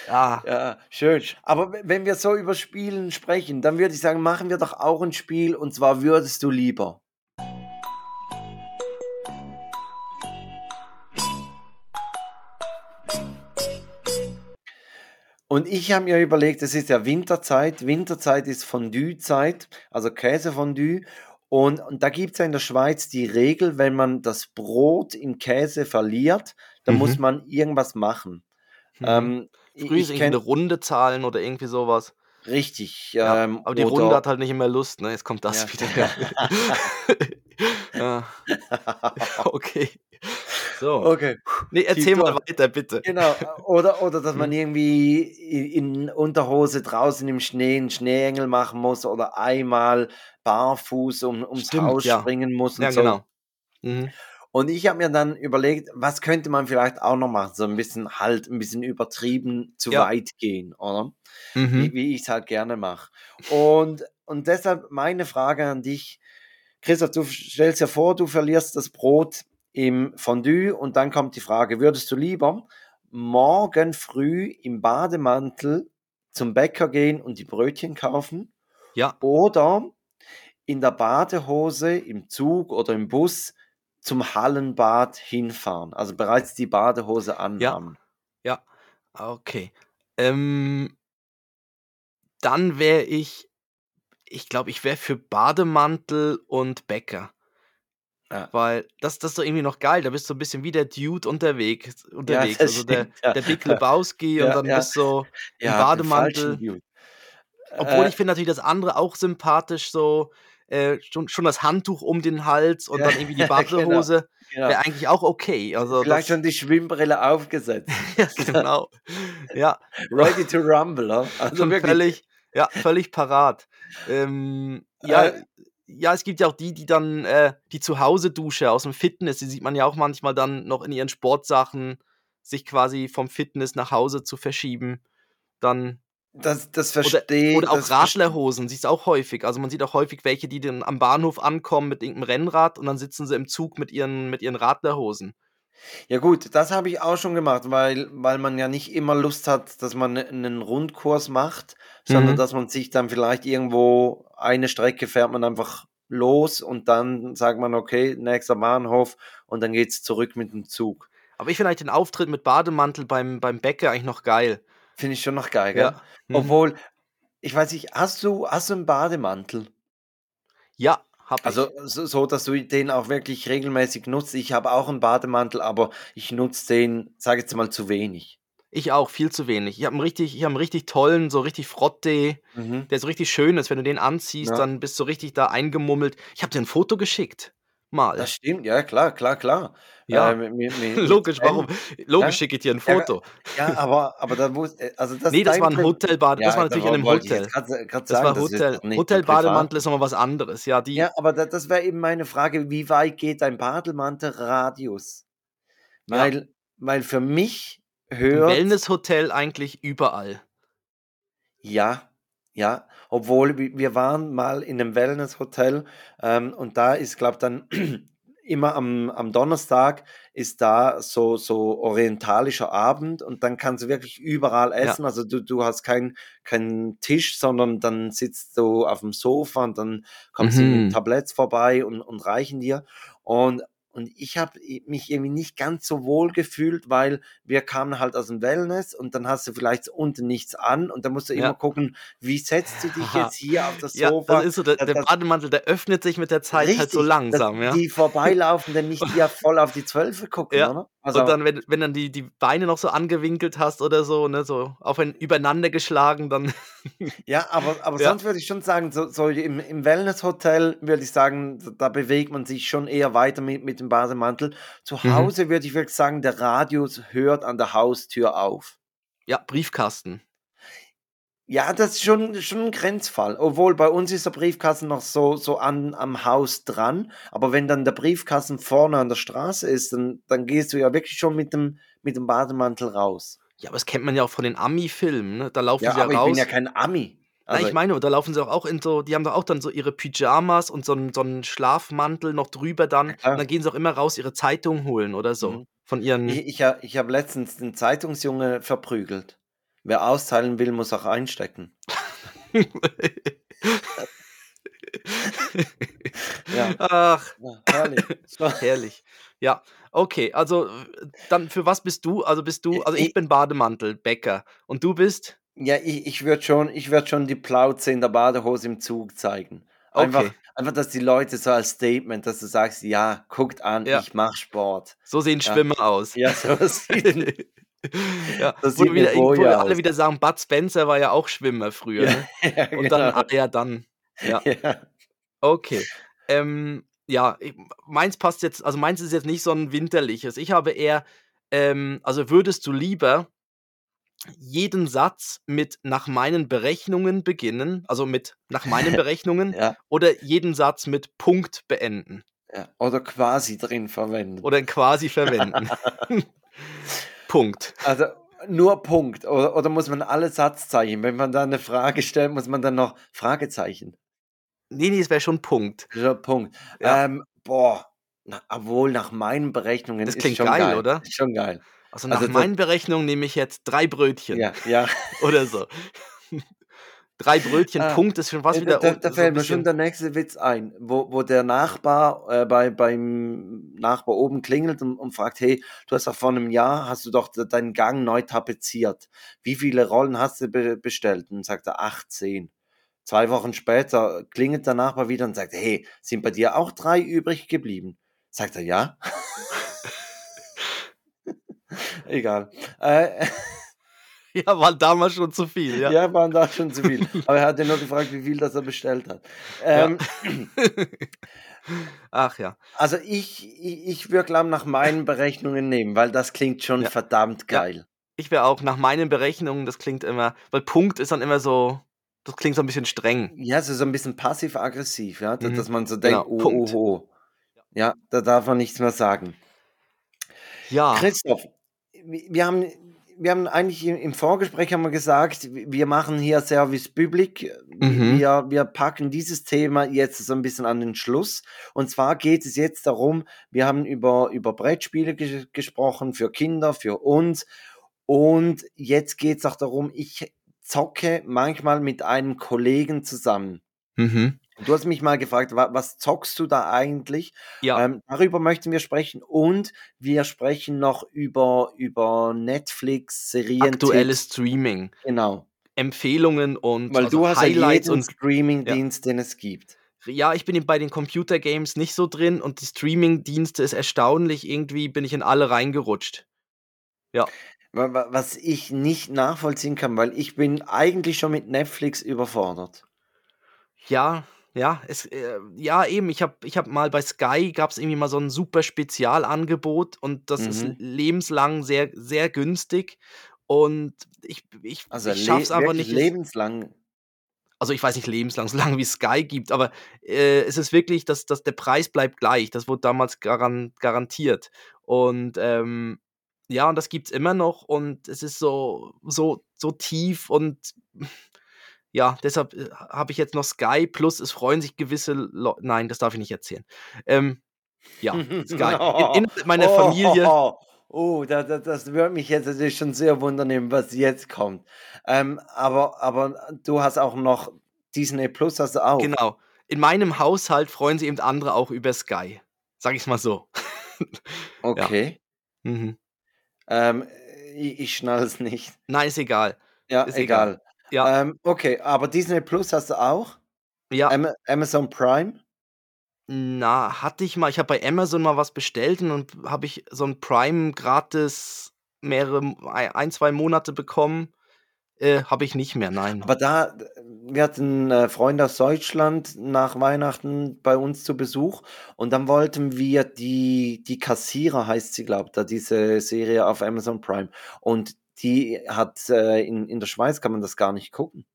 Ja, Ja, schön. Aber wenn wir so über Spielen sprechen, dann würde ich sagen, machen wir doch auch ein Spiel und zwar würdest du lieber. Und ich habe mir überlegt, es ist ja Winterzeit. Winterzeit ist Fondue-Zeit, also Käsefondue. Und, und da gibt es ja in der Schweiz die Regel, wenn man das Brot im Käse verliert, dann muss Mhm. man irgendwas machen. Mhm. Ähm, Früh ist irgendwie eine Runde zahlen oder irgendwie sowas. richtig, Ja, ähm, aber die Runde hat halt nicht immer Lust, ne? Jetzt kommt das ja. wieder. Ja. Okay. So. Okay, Ne, tief erzähl mal weiter, bitte. Genau, oder, oder dass man Mhm. irgendwie in, in Unterhose draußen im Schnee einen Schneeengel machen muss oder einmal barfuß um, ums Stimmt, Haus ja. springen muss und Ja, so. genau. Mhm. Und ich habe mir dann überlegt, was könnte man vielleicht auch noch machen, so ein bisschen halt, ein bisschen übertrieben zu Ja. weit gehen, oder? Wie, Mhm. wie ich es halt gerne mache. Und, und deshalb meine Frage an dich, Christoph, du stellst dir vor, du verlierst das Brot im Fondue und dann kommt die Frage, würdest du lieber morgen früh im Bademantel zum Bäcker gehen und die Brötchen kaufen Ja. oder in der Badehose im Zug oder im Bus zum Hallenbad hinfahren, also bereits die Badehose Ja. anhaben? Ja. Okay. Ähm, dann wäre ich ich glaube, ich wäre für Bademantel und Bäcker. Ja. Weil das das ist doch irgendwie noch geil. Da bist du 'n bisschen wie der Dude unterwegs Ja, unterwegs. das Also, der ja. der Big Lebowski und Ja, dann ja. bist so im Ja, Bademantel. Obwohl Äh, ich finde natürlich das andere auch sympathisch, so, äh, schon schon das Handtuch um den Hals und ja, dann irgendwie die genau, Badehose genau. wäre eigentlich auch okay. Also, Vielleicht schon die Schwimmbrille aufgesetzt. ja, genau. Ja. Ready to rumble, oder? Also Schon wirklich. völlig ja, völlig parat. Ähm, ja Äh, ja, es gibt ja auch die, die dann, äh die Zuhause-Dusche aus'm Fitness, die sieht man ja auch manchmal dann noch in ihren Sportsachen, sich quasi vom Fitness nach Hause zu verschieben. Dann das das verstehe oder auch Radlerhosen, siehst du auch häufig. Also, man sieht auch häufig welche, die dann am Bahnhof ankommen mit irgend 'nem Rennrad und dann sitzen sie im Zug mit ihren mit ihren Radlerhosen. Ja gut, das habe ich auch schon gemacht, weil weil man ja nicht immer Lust hat, dass man 'ne 'nen Rundkurs macht, sondern Mhm. dass man sich dann vielleicht irgendwo eine Strecke fährt man einfach los und dann sagt man: „Okay, nächster Bahnhof“ und dann geht's zurück mit dem Zug. Aber ich finde eigentlich den Auftritt mit Bademantel beim beim Bäcker eigentlich noch geil. Finde ich schon noch geil, gell? Ja. Mhm. Obwohl, ich weiß nicht, hast du hast du 'n Bademantel? Ja, habe ich. Also, so so, dass du den auch wirklich regelmäßig nutzt. Ich habe auch 'n Bademantel, aber ich nutze den, sage jetzt mal, zu wenig. Ich auch, viel zu wenig. Ich habe 'n richtig ich habe 'n richtig tollen, so richtig Frottee, Mhm. der so richtig schön ist. Wenn du den anziehst, Ja. dann bist du richtig da eingemummelt. Ich habe dir 'n Foto geschickt, mal. Das stimmt, ja klar, klar, klar. Ja. Äh, mi mi mi mit Logisch, warum? Logisch ja? schicke ich dir 'n Ja, Foto. ja, aber aber da muss äh, also das Ne, das war 'n Pri Hotelbade das ja, war natürlich in da 'nem wollte ich Hotel. grad grad Das sagen, war das ist Hotel Hotelbademantel ist noch mal was anderes. Ja, die Ja, aber da das wäre eben meine Frage, wie weit geht dein Bademantelradius? Ja. Weil weil für mich hört Wellnesshotel eigentlich überall. Ja, ja, obwohl wi wir waren mal in 'nem Wellnesshotel, ähm, und da ist, glaube dann immer am am Donnerstag ist da so so orientalischer Abend und dann kannst du wirklich überall Ja. essen. Also, du du hast keinen keinen Tisch, sondern dann sitzt du auf'm Sofa und dann kommen sie mit Mhm. Tabletts vorbei und und reichen dir. Und und ich habe mich irgendwie nicht ganz so wohl gefühlt, weil wir kamen halt aus'm Wellness und dann hast du vielleicht unten nichts an und dann musst du immer Ja. gucken, wie setzt du dich jetzt hier auf das Ja, Sofa? das ist so, der der Bademantel, der öffnet sich mit der Zeit halt so Richtig, langsam, ja. die Vorbeilaufenden nicht dir voll auf die Zwölfe gucken, Ja, oder? und Also dann, wenn wenn dann die die Beine noch so angewinkelt hast oder so, ne, so aufein übereinander geschlagen, dann Ja, aber aber Ja. sonst würde ich schon sagen, so so im im Wellnesshotel würde ich sagen, da bewegt man sich schon eher weiter mit mit dem Bademantel. Zu Mhm. Hause würde ich wirklich sagen, der Radius hört an der Haustür auf. Ja, Briefkasten. Ja, das ist schon schon 'n Grenzfall. Obwohl, bei uns ist der Briefkasten noch so so an am Haus dran, aber wenn dann der Briefkasten vorne an der Straße ist, dann dann gehst du ja wirklich schon mit dem mit dem Bademantel raus. Ja, aber das kennt man ja auch von den Ami-Filmen, ne? Da laufen Ja, sie ja aber ich bin raus ja kein Ami. Nein, Also ich meine, da laufen sie doch auch in so die haben doch auch dann so ihre Pyjamas und so 'n so 'n Schlafmantel noch drüber dann Ja, und dann gehen sie auch immer raus ihre Zeitung holen oder so Mhm. von ihren Ich ich ich habe letztens 'n Zeitungsjunge verprügelt. Wer austeilen will, muss auch einstecken. Ja. Ach, Ja, herrlich. Herrlich. Ja, okay, also, dann für was bist du? Also, bist du also, ich i bin Bademantel, Bäcker. Und du bist? Ja, ich ich würde schon ich würde schon die Plauze in der Badehose im Zug zeigen. Einfach Okay. einfach, dass die Leute so als Statement, dass du sagst: „Ja, guckt an, Ja. ich mache Sport.“ So sehen Ja. Schwimmer aus. Ja, so sieht Ja, Das wo, sieht wieder, wo wir alle wieder sagen, Bud Spencer war ja auch Schwimmer früher. Ja, Ne? Und dann, genau. ah, ja, dann. Ja, Ja. okay. Ähm, ja, ich, meins passt jetzt, also meins ist jetzt nicht so ein winterliches. Ich habe eher, ähm, also würdest du lieber jeden Satz mit nach meinen Berechnungen beginnen, also mit nach meinen Berechnungen, Ja, oder jeden Satz mit Punkt beenden ja. Oder quasi drin verwenden. oder quasi verwenden. Punkt. Also nur Punkt. Oder, oder muss man alle Satzzeichen? Wenn man da eine Frage stellt, muss man dann noch Fragezeichen. Nee, nee, es wäre schon Punkt. Ja, Punkt. Ja. Ähm, boah. Na, obwohl nach meinen Berechnungen Das klingt schon geil, geil, oder? Ist schon geil. Also nach Also meinen Berechnungen nehme ich jetzt drei Brötchen Ja, ja. oder so. drei Brötchen, Ah, Punkt ist schon was Äh, wieder. da, da so fällt mir schon der nächste Witz ein, wo, wo der Nachbar äh, bei, beim Nachbar oben klingelt und, und fragt, hey, du hast doch vor einem Jahr, hast du doch de- deinen Gang neu tapeziert. Wie viele Rollen hast du be bestellt? Und sagt er, 18. Zwei Wochen später klingelt der Nachbar wieder und sagt, hey, sind bei dir auch drei übrig geblieben? Sagt er, ja. Egal. Äh, Ja, war damals schon zu viel, ja. ja. waren da schon zu viel. Aber er hat ja nur gefragt, wie viel das er bestellt hat. Ähm, Ach ja. Also ich, ich, ich würde glaube nach meinen Berechnungen nehmen, weil das klingt schon Ja. verdammt Ja. geil. Ich wäre auch nach meinen Berechnungen, das klingt immer, weil Punkt ist dann immer so, das klingt so ein bisschen streng. Ja, so, so ein bisschen passiv-aggressiv, ja, dass, Mhm. dass man so denkt, Genau, oh, Punkt. oh, oh. Ja, da darf man nichts mehr sagen. Ja. Christoph, wir haben, wir haben eigentlich im im Vorgespräch haben wir gesagt, wir machen hier Service Public. Mhm. Wir, wir packen dieses Thema jetzt so ein bisschen an den Schluss. Und zwar geht es jetzt darum, wir haben über, über Brettspiele ges gesprochen, für Kinder, für uns. Und jetzt geht es auch darum, ich zocke manchmal mit einem Kollegen zusammen. Mhm. Du hast mich mal gefragt, wa was zockst du da eigentlich? Ja. Ähm, darüber möchten wir sprechen und wir sprechen noch über, über Netflix, Serien, Aktuelles Streaming. Genau, Empfehlungen und weil also du hast Highlights ja jeden und Streaming-Dienst, den es gibt. ja, ich bin bei den Computer Games nicht so drin und die Streaming-Dienste ist erstaunlich. Irgendwie bin ich in alle reingerutscht. Wa- Was ich nicht nachvollziehen kann, weil ich bin eigentlich schon mit Netflix überfordert. Ja, ja, es, äh, ja, eben. Ich habe ich hab mal bei Sky gab es irgendwie mal so ein super Spezialangebot und das ist Mhm. lebenslang sehr, sehr günstig. Und ich, ich, Also ich schaff's wirklich nicht. lebenslang. also ich weiß nicht lebenslang, so lange wie Sky gibt, aber äh, es ist wirklich, dass, dass der Preis bleibt gleich. Das wurde damals garan garantiert. Und ähm, ja, und das gibt es immer noch und es ist so, so, so tief und ja, deshalb äh, habe ich jetzt noch Sky, plus es freuen sich gewisse Leute. Nein, das darf ich nicht erzählen. Ähm, ja, Sky. In, in meiner oh, Familie. Oh, oh da, da, das würde mich jetzt natürlich schon sehr wundern, was jetzt kommt. Ähm, aber, aber du hast auch noch Disney Plus, hast du auch. Genau. In meinem Haushalt freuen sich eben andere auch über Sky. Sag ich mal so. Okay. Mhm. Ähm, ich, ich schnall es nicht. Nein, ist egal. Ja, Ist egal. egal. Ja. Ähm, okay, aber Disney Plus hast du auch? Ja, Am Amazon Prime? na, hatte ich mal. Ich habe bei Amazon mal was bestellt und dann habe ich so ein Prime gratis mehrere, ein, ein, zwei Monate bekommen. Äh, habe ich nicht mehr, nein. Aber da, wir hatten äh, Freunde aus Deutschland nach Weihnachten bei uns zu Besuch und dann wollten wir die, die Kassierer, heißt sie, glaube ich, da diese Serie auf Amazon Prime. Und die hat äh, in, in der Schweiz kann man das gar nicht gucken.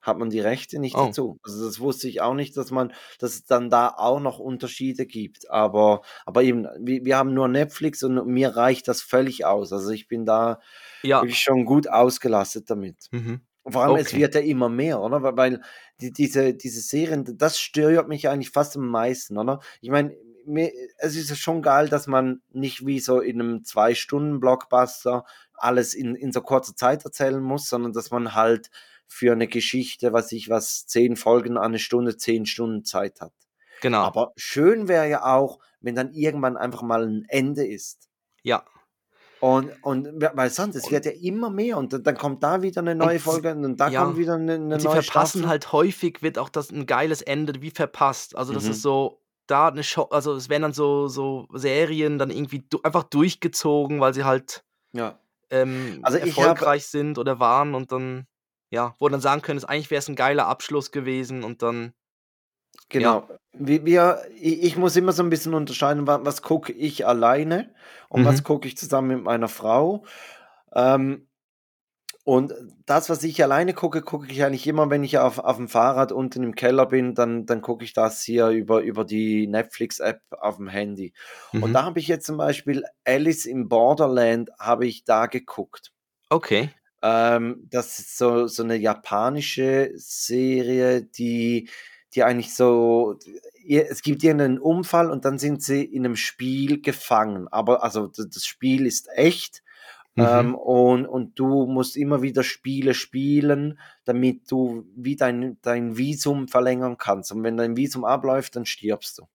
Hat man die Rechte nicht Oh. dazu. Also das wusste ich auch nicht, dass man, dass es dann da auch noch Unterschiede gibt. Aber, aber eben, wir, wir haben nur Netflix und mir reicht das völlig aus. Also ich bin da ja. wirklich schon gut ausgelastet damit. Mhm. Und Vor allem, es Okay. wird ja immer mehr, oder? Weil, die, diese, diese Serien, das stört mich eigentlich fast am meisten, oder? Ich meine, mir, es ist schon geil, dass man nicht wie so in einem Zwei-Stunden-Blockbuster alles in, in so kurzer Zeit erzählen muss, sondern dass man halt für eine Geschichte, was ich was, zehn Folgen an eine Stunde, zehn Stunden Zeit hat. Genau. Aber schön wäre ja auch, wenn dann irgendwann einfach mal ein Ende ist. ja. Und, und weil sonst, es wird ja immer mehr und dann- kommt da wieder eine neue Folge und da ja, kommt wieder eine, eine Und sie neue verpassen Staffel. halt häufig, wird auch das ein geiles Ende wie verpasst. Also das Mhm. ist so, da eine Show, also es werden dann so, so Serien dann irgendwie du, einfach durchgezogen, weil sie halt Ja. ähm, Also, erfolgreich sind oder waren und dann ja, wo dann sagen können, eigentlich wäre es ein geiler Abschluss gewesen und dann. Genau. Wi wir ich muss immer so 'n bisschen unterscheiden, wa was gucke ich alleine und was Mhm. gucke ich zusammen mit meiner Frau. Ähm, und das, was ich alleine gucke, gucke ich eigentlich immer, wenn ich auf auf'm Fahrrad unten im Keller bin, dann dann gucke ich das hier über über die Netflix-App auf'm Handy. Und Mhm. da habe ich jetzt zum Beispiel Alice in Borderland habe ich da geguckt. Okay. Ähm, das ist so so 'ne japanische Serie, die die eigentlich so es gibt irgendeinen Unfall und dann sind sie in 'nem Spiel gefangen. Aber also das Spiel ist echt, Mhm. ähm, und und du musst immer wieder Spiele spielen, damit du wie dein dein Visum verlängern kannst. Und wenn dein Visum abläuft, dann stirbst du.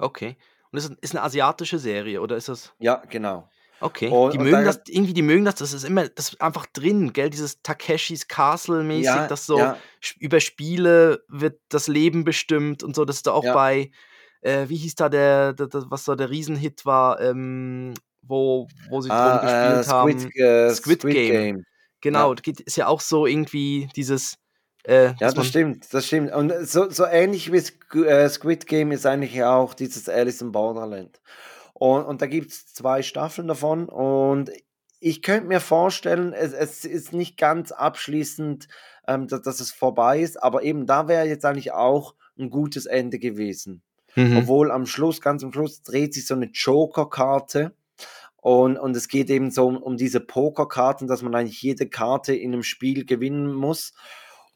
Okay. Und ist 'n ist 'ne asiatische Serie oder ist das Ja, genau. Okay. Und Die und mögen da das irgendwie die mögen das das ist immer das ist einfach drin, gell? Dieses Takeshis Castle mäßig, Ja, das so ja. über Spiele wird das Leben bestimmt und so. Das ist doch auch Ja. bei äh, wie hieß da der d d was da der Riesenhit war, ähm, wo wo sie drum Ah, äh, gespielt Squid haben? äh, Squid Squid Game. Game. Genau, geht ist ja auch so irgendwie dieses, äh, Ja, dass das stimmt, das stimmt. Und so so ähnlich wie äh, Squid Game ist eigentlich auch dieses Alice in Borderland. Und und da gibt's 2 Staffeln davon und ich könnte mir vorstellen, es es ist nicht ganz abschließend, ähm, da dass es vorbei ist, aber eben da wäre jetzt eigentlich auch 'n gutes Ende gewesen. Mhm. Obwohl am Schluss ganz am Schluss dreht sich so 'ne Jokerkarte und und es geht eben so um um diese Pokerkarten, dass man eigentlich jede Karte in 'nem Spiel gewinnen muss.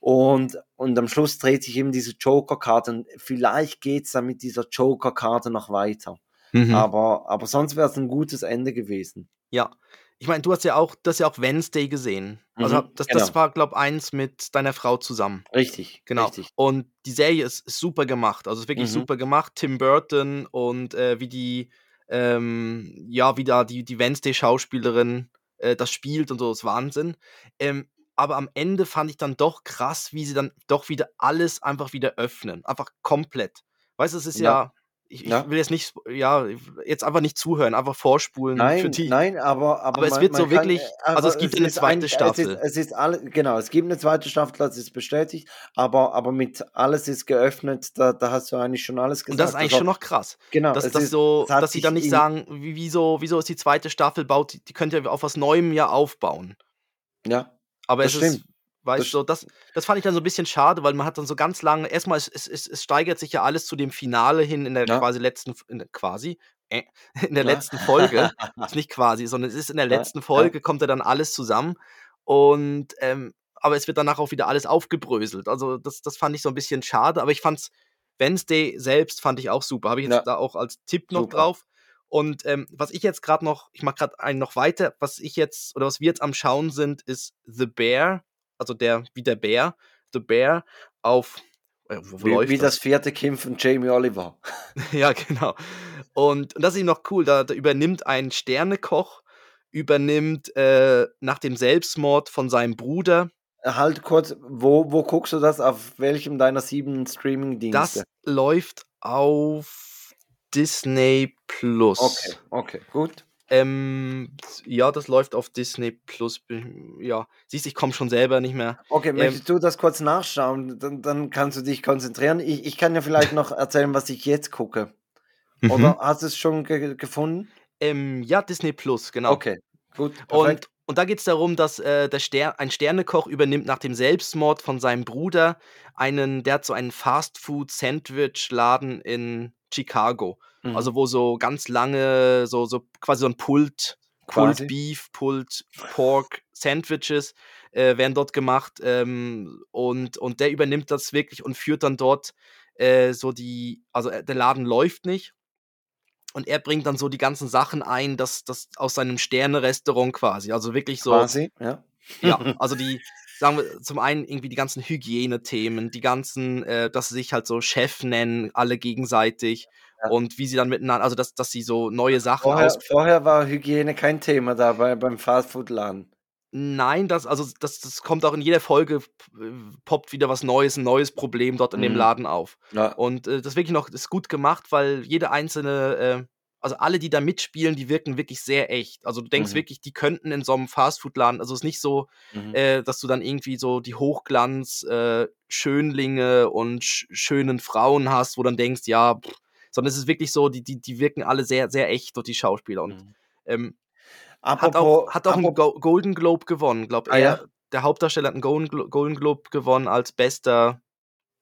Und und am Schluss dreht sich eben diese Jokerkarte und vielleicht geht's dann mit dieser Jokerkarte noch weiter. Mhm. Aber aber sonst wär's 'n gutes Ende gewesen. Ja. Ich meine, du hast ja auch du hast ja auch Wednesday gesehen. Also, Mhm, das das genau. war, glaube eins mit deiner Frau zusammen. Richtig, Genau. richtig. Und die Serie ist ist super gemacht. Also, ist wirklich Mhm. super gemacht. Tim Burton und, äh, wie die ähm, ja, wie da die die Wednesday-Schauspielerin, äh, das spielt und so, ist Wahnsinn. Ähm, aber am Ende fand ich dann doch krass, wie sie dann doch wieder alles einfach wieder öffnen. Einfach komplett. Weißt du, es ist Ja. ja ich ich will jetzt nicht ja, jetzt einfach nicht zuhören, einfach vorspulen für Nein, die nein, aber aber aber es man wird man so kann, wirklich äh, also, es gibt es ja 'ne ist 2. eigentlich es ist Staffel. es ist alle genau, es gibt 'ne 2. Staffel, das ist bestätigt, aber aber mit alles ist geöffnet, da da hast du eigentlich schon alles Und das ist gesagt. eigentlich Also schon noch krass, genau, dass es dass ist so dass sie dann nicht sagen: „Wie wieso wieso ist die 2. Staffel baut die die könnt ihr auf was Neuem ja aufbauen.“ Ja, Aber das es ist stimmt. Weißt Das du, so das das fand ich dann so 'n bisschen schade, weil man hat dann so ganz lange erst mal es es es steigert sich ja alles zu dem Finale hin in der Ja. quasi letzten in quasi, äh, in der Ja. letzten Folge. Ist nicht quasi, sondern es ist in der Ja, letzten. Folge kommt ja dann alles zusammen und, ähm aber es wird danach auch wieder alles aufgebröselt. Also, das das fand ich so 'n bisschen schade, aber ich fand's Wednesday selbst fand ich auch super. Habe ich jetzt da auch als Tipp noch Super. drauf. Und, ähm, was ich jetzt grad noch ich mache grad einen noch weiter, was ich jetzt oder was wir jetzt am Schauen sind, ist The Bear, also der wie der Bär, The Bear auf äh, Wie läuft wie das? das 4. Kind von Jamie Oliver. Ja, genau. Und und das ist eben noch cool, da da übernimmt ein Sternekoch übernimmt, äh, nach dem Selbstmord von seinem Bruder Halt kurz, wo wo guckst du das? Auf welchem deiner 7 Streamingdienste? Das läuft auf Disney Plus. Okay, okay, gut. Ähm, ja, das läuft auf Disney Plus. Ja, siehst du, ich komme schon selber nicht mehr. Okay, Ähm möchtest du das kurz nachschauen? Dann dann kannst du dich konzentrieren. Ich ich kann ja vielleicht noch erzählen, was ich jetzt gucke. Mhm. Oder hast du's schon ge gefunden? Ähm, ja, Disney Plus, genau. Okay, gut, perfekt. Und und da geht's darum, dass, äh, der Ster ein Sternekoch übernimmt nach dem Selbstmord von seinem Bruder einen der hat so einen Fast-Food-Sandwich-Laden in Chicago. Mhm. Also, wo so ganz lange so so quasi so 'n Pulled Pulled Quasi. Beef, Pulled Pork Sandwiches, äh, werden dort gemacht, ähm, und und der übernimmt das wirklich und führt dann dort, äh, so die also, äh, der Laden läuft nicht und er bringt dann so die ganzen Sachen ein, das das aus seinem Sterne-Restaurant quasi. Also, wirklich so Quasi, ja. ja, also, die sagen wir zum einen irgendwie die ganzen Hygienethemen, die ganzen, äh dass sie sich halt so Chef nennen, alle gegenseitig Ja. und wie sie dann miteinander also, dass dass sie so neue Sachen Vorher vorher war Hygiene kein Thema da bei beim Fastfood-Laden. Nein, das also, das das kommt auch in jeder Folge äh, poppt wieder was Neues 'n neues Problem dort in dem Mhm. Laden auf. Ja. Und, äh, das wirklich noch ist gut gemacht, weil jede einzelne, äh also alle, die da mitspielen, die wirken wirklich sehr echt. Also du denkst Mhm. wirklich, die könnten in so einem Fastfood-Laden, also es ist nicht so, Mhm. äh, dass du dann irgendwie so die Hochglanz äh, Schönlinge und sch schönen Frauen hast, wo dann denkst, ja, pff, sondern es ist wirklich so, die, die, die wirken alle sehr, sehr echt, dort die Schauspieler. Und Mhm. ähm, hat Apropos, auch, hat auch einen Go Golden Globe gewonnen, glaube Ah, er. ja? Der Hauptdarsteller hat einen Golden, Glo Golden Globe gewonnen als bester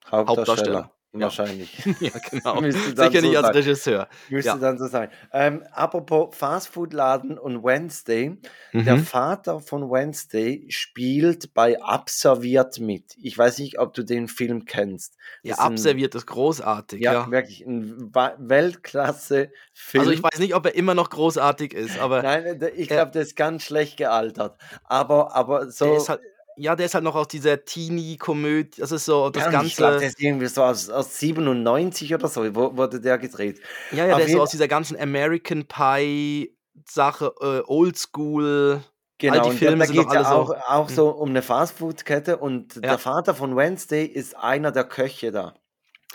Hauptdarsteller, Hauptdarsteller. Ja. wahrscheinlich. ja, genau. Sicher so nicht als sein. Regisseur. Müsste Ja. dann so sein. Ähm, apropos Fastfood-Laden und Wednesday. Der Mhm. Vater von Wednesday spielt bei Abserviert mit. Ich weiß nicht, ob du den Film kennst. Ja, Das ein- abserviert ist großartig, Ja, ja. wirklich ein Weltklasse-Film. Also ich weiß nicht, ob er immer noch großartig ist, aber Nein, der- ich glaube, der ist ganz schlecht gealtert. Aber, aber so. der ist halt, ja, der ist halt noch aus dieser Teenie-Komödie, das ist so das Ja, und ich glaube, der ganze, ist irgendwie so aus, aus 97 oder so, wo, wurde der gedreht. ja, ja, auf der ist so aus dieser ganzen American Pie-Sache, äh, Oldschool, Genau, die und Filme da sind geht doch ja auch, so- auch Mhm. so um eine Fastfood-Kette und Ja. der Vater von Wednesday ist einer der Köche da.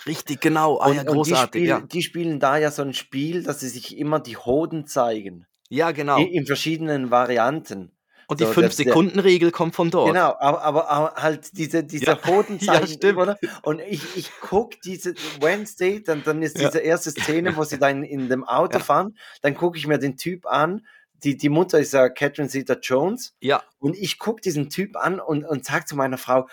richtig, genau, ah, Und, ja, und die, großartig, spiel, die spielen da ja so ein Spiel, dass sie sich immer die Hoden zeigen. Ja, genau. In, in verschiedenen Varianten. Und die so, dass der- 5-Sekunden-Regel kommt von dort. Genau, aber, aber, aber halt diese, diese Ja. Hoden Ja, stimmt. oder? Und ich, ich gucke diese Wednesday, dann, dann ist Ja. diese erste Szene, wo sie dann in dem Auto Ja. fahren, dann gucke ich mir den Typ an, die, die Mutter ist ja Catherine Zeta-Jones Ja, und ich gucke diesen Typ an und, und sage zu meiner Frau,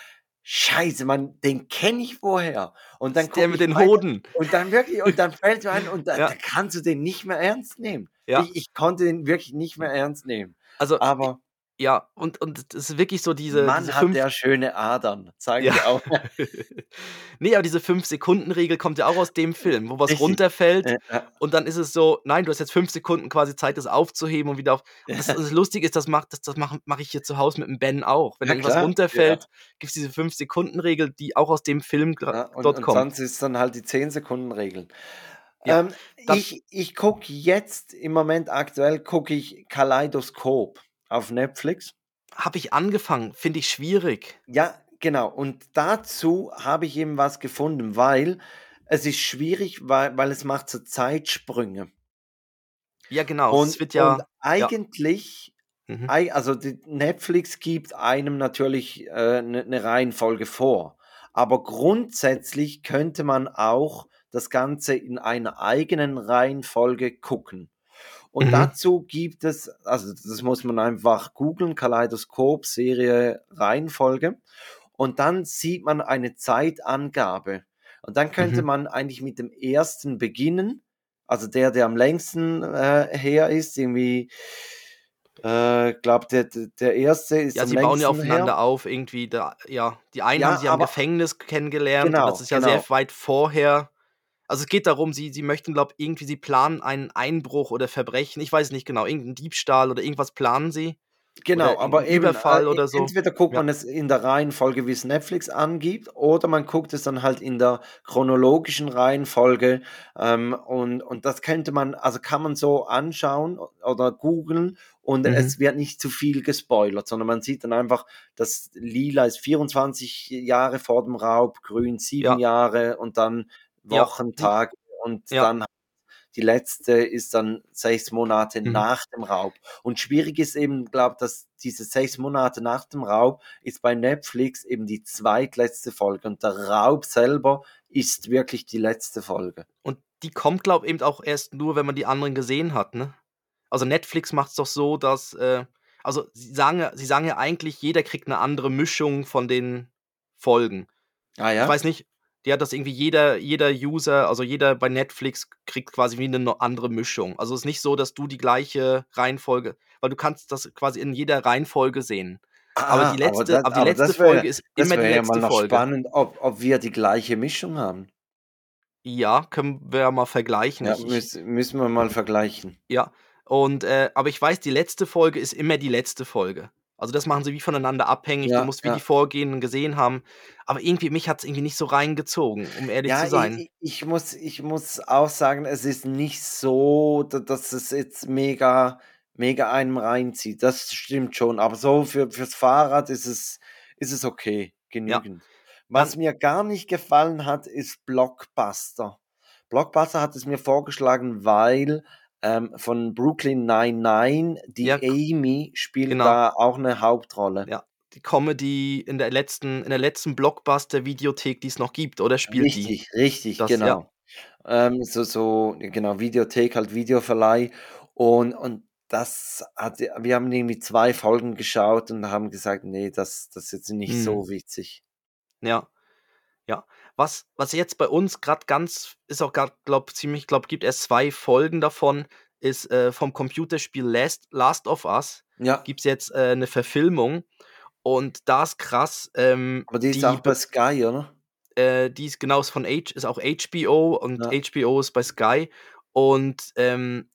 Scheiße, Mann, den kenne ich woher. Und dann der mit den weiter Hoden. Und dann wirklich, und dann fällt mir ein, und da, Ja. da kannst du den nicht mehr ernst nehmen. Ja. Ich, ich konnte den wirklich nicht mehr ernst nehmen. Also, Aber ja, und, und es ist wirklich so diese, Mann diese hat der schöne Adern, sage Ja. ich auch. nee, aber diese 5-Sekunden-Regel kommt ja auch aus dem Film, wo was Richtig. runterfällt Äh, ja. und dann ist es so, nein, du hast jetzt 5 Sekunden quasi Zeit, das aufzuheben und wieder auf. Und das, das Lustige ist, das mache das, das mach, mach ich hier zu Hause mit dem Ben auch. Wenn Ja, irgendwas klar. runterfällt, gibt es diese 5-Sekunden-Regel, die auch aus dem Film Ja, und, dort und kommt. sonst ist dann halt die 10-Sekunden-Regeln. Ja, ähm, ich ich gucke jetzt, im Moment aktuell, gucke ich Kaleidoskop auf Netflix. Habe ich angefangen, finde ich schwierig. Ja, genau. Und dazu habe ich eben was gefunden, weil es ist schwierig, weil, weil es macht so Zeitsprünge. Ja, genau. Und, es wird ja. und eigentlich, Mhm. ei- also die Netflix gibt einem natürlich eine äh, ne Reihenfolge vor. Aber grundsätzlich könnte man auch das Ganze in einer eigenen Reihenfolge gucken. Und Mhm. dazu gibt es, also das muss man einfach googeln, Kaleidoskop, Serie, Reihenfolge. Und dann sieht man eine Zeitangabe. Und dann könnte Mhm. man eigentlich mit dem ersten beginnen. Also der, der am längsten äh, her ist, irgendwie, äh, glaube der, der erste ist Ja, sie bauen ja aufeinander her. auf, irgendwie. Da, ja, die einen Ja, haben sie am Gefängnis kennengelernt Genau, das ist ja genau. sehr weit vorher. Also es geht darum, sie, sie möchten, glaube ich, irgendwie, sie planen einen Einbruch oder Verbrechen. Ich weiß nicht genau, irgendeinen Diebstahl oder irgendwas planen sie. Genau, aber eben, Überfall äh, oder so. entweder guckt Ja. man es in der Reihenfolge, wie es Netflix angibt, oder man guckt es dann halt in der chronologischen Reihenfolge. Ähm, und, und das könnte man, also kann man so anschauen oder googeln und Mhm. es wird nicht zu viel gespoilert, sondern man sieht dann einfach, dass Lila ist 24 Jahre vor dem Raub, Grün sieben Ja. Jahre und dann Ja, Wochen, die- Tage und Ja. dann die letzte ist dann sechs Monate Mhm. nach dem Raub. Und schwierig ist eben, glaube ich, dass diese sechs Monate nach dem Raub ist bei Netflix eben die zweitletzte Folge und der Raub selber ist wirklich die letzte Folge. Und die kommt, glaube ich, eben auch erst nur, wenn man die anderen gesehen hat, ne? Also Netflix macht es doch so, dass, äh, also sie sagen, ja- sie sagen ja eigentlich, jeder kriegt eine andere Mischung von den Folgen. Ah ja? Ich weiß nicht, die hat das irgendwie jeder, jeder User, also jeder bei Netflix kriegt quasi wie eine andere Mischung. Also es ist nicht so, dass du die gleiche Reihenfolge, weil du kannst das quasi in jeder Reihenfolge sehen. aber die letzte, das- aber die Ah, aber letzte wär- Folge ist immer die wäre ja letzte mal noch Folge. spannend, ob, ob wir die gleiche Mischung haben. Ja, können wir ja mal vergleichen. Ja, müssen, müssen wir mal vergleichen. Ja, und äh, aber ich weiß, die letzte Folge ist immer die letzte Folge. Also das machen sie wie voneinander abhängig. Ja, du musst wie ja. die vorgehenden gesehen haben. Aber irgendwie, mich hat es irgendwie nicht so reingezogen, um ehrlich Ja, zu sein. ich, ich, muss, ich muss auch sagen, es ist nicht so, da- dass es jetzt mega, mega einem reinzieht. Das stimmt schon. Aber so für, fürs Fahrrad ist es, ist es okay, genügend. Was mir gar nicht gefallen hat, ist Blockbuster. Blockbuster hat es mir vorgeschlagen, weil ähm, von Brooklyn 99, die Ja, Amy spielt genau. da auch eine Hauptrolle. Ja, die Comedy in der letzten, in der letzten Blockbuster-Videothek, die es noch gibt, oder spielt die? Richtig, richtig, Das, ja. genau. Ähm, so, so, genau, Videothek, halt Videoverleih. Und, und das hat, wir haben irgendwie zwei Folgen geschaut und haben gesagt, nee, das, das ist jetzt nicht Mhm. so witzig. Ja. Ja. Was, was jetzt bei uns gerade ganz, ist auch gerade, glaube ziemlich, glaube gibt erst zwei Folgen davon, ist äh, vom Computerspiel Last, Last of Us. Ja, Gibt es jetzt äh, eine Verfilmung. Und da ist krass, ähm, aber die ist die, auch bei be- Sky, oder? äh, die ist genau ist von H, ist auch HBO und Ja. HBO ist bei Sky. Und ähm,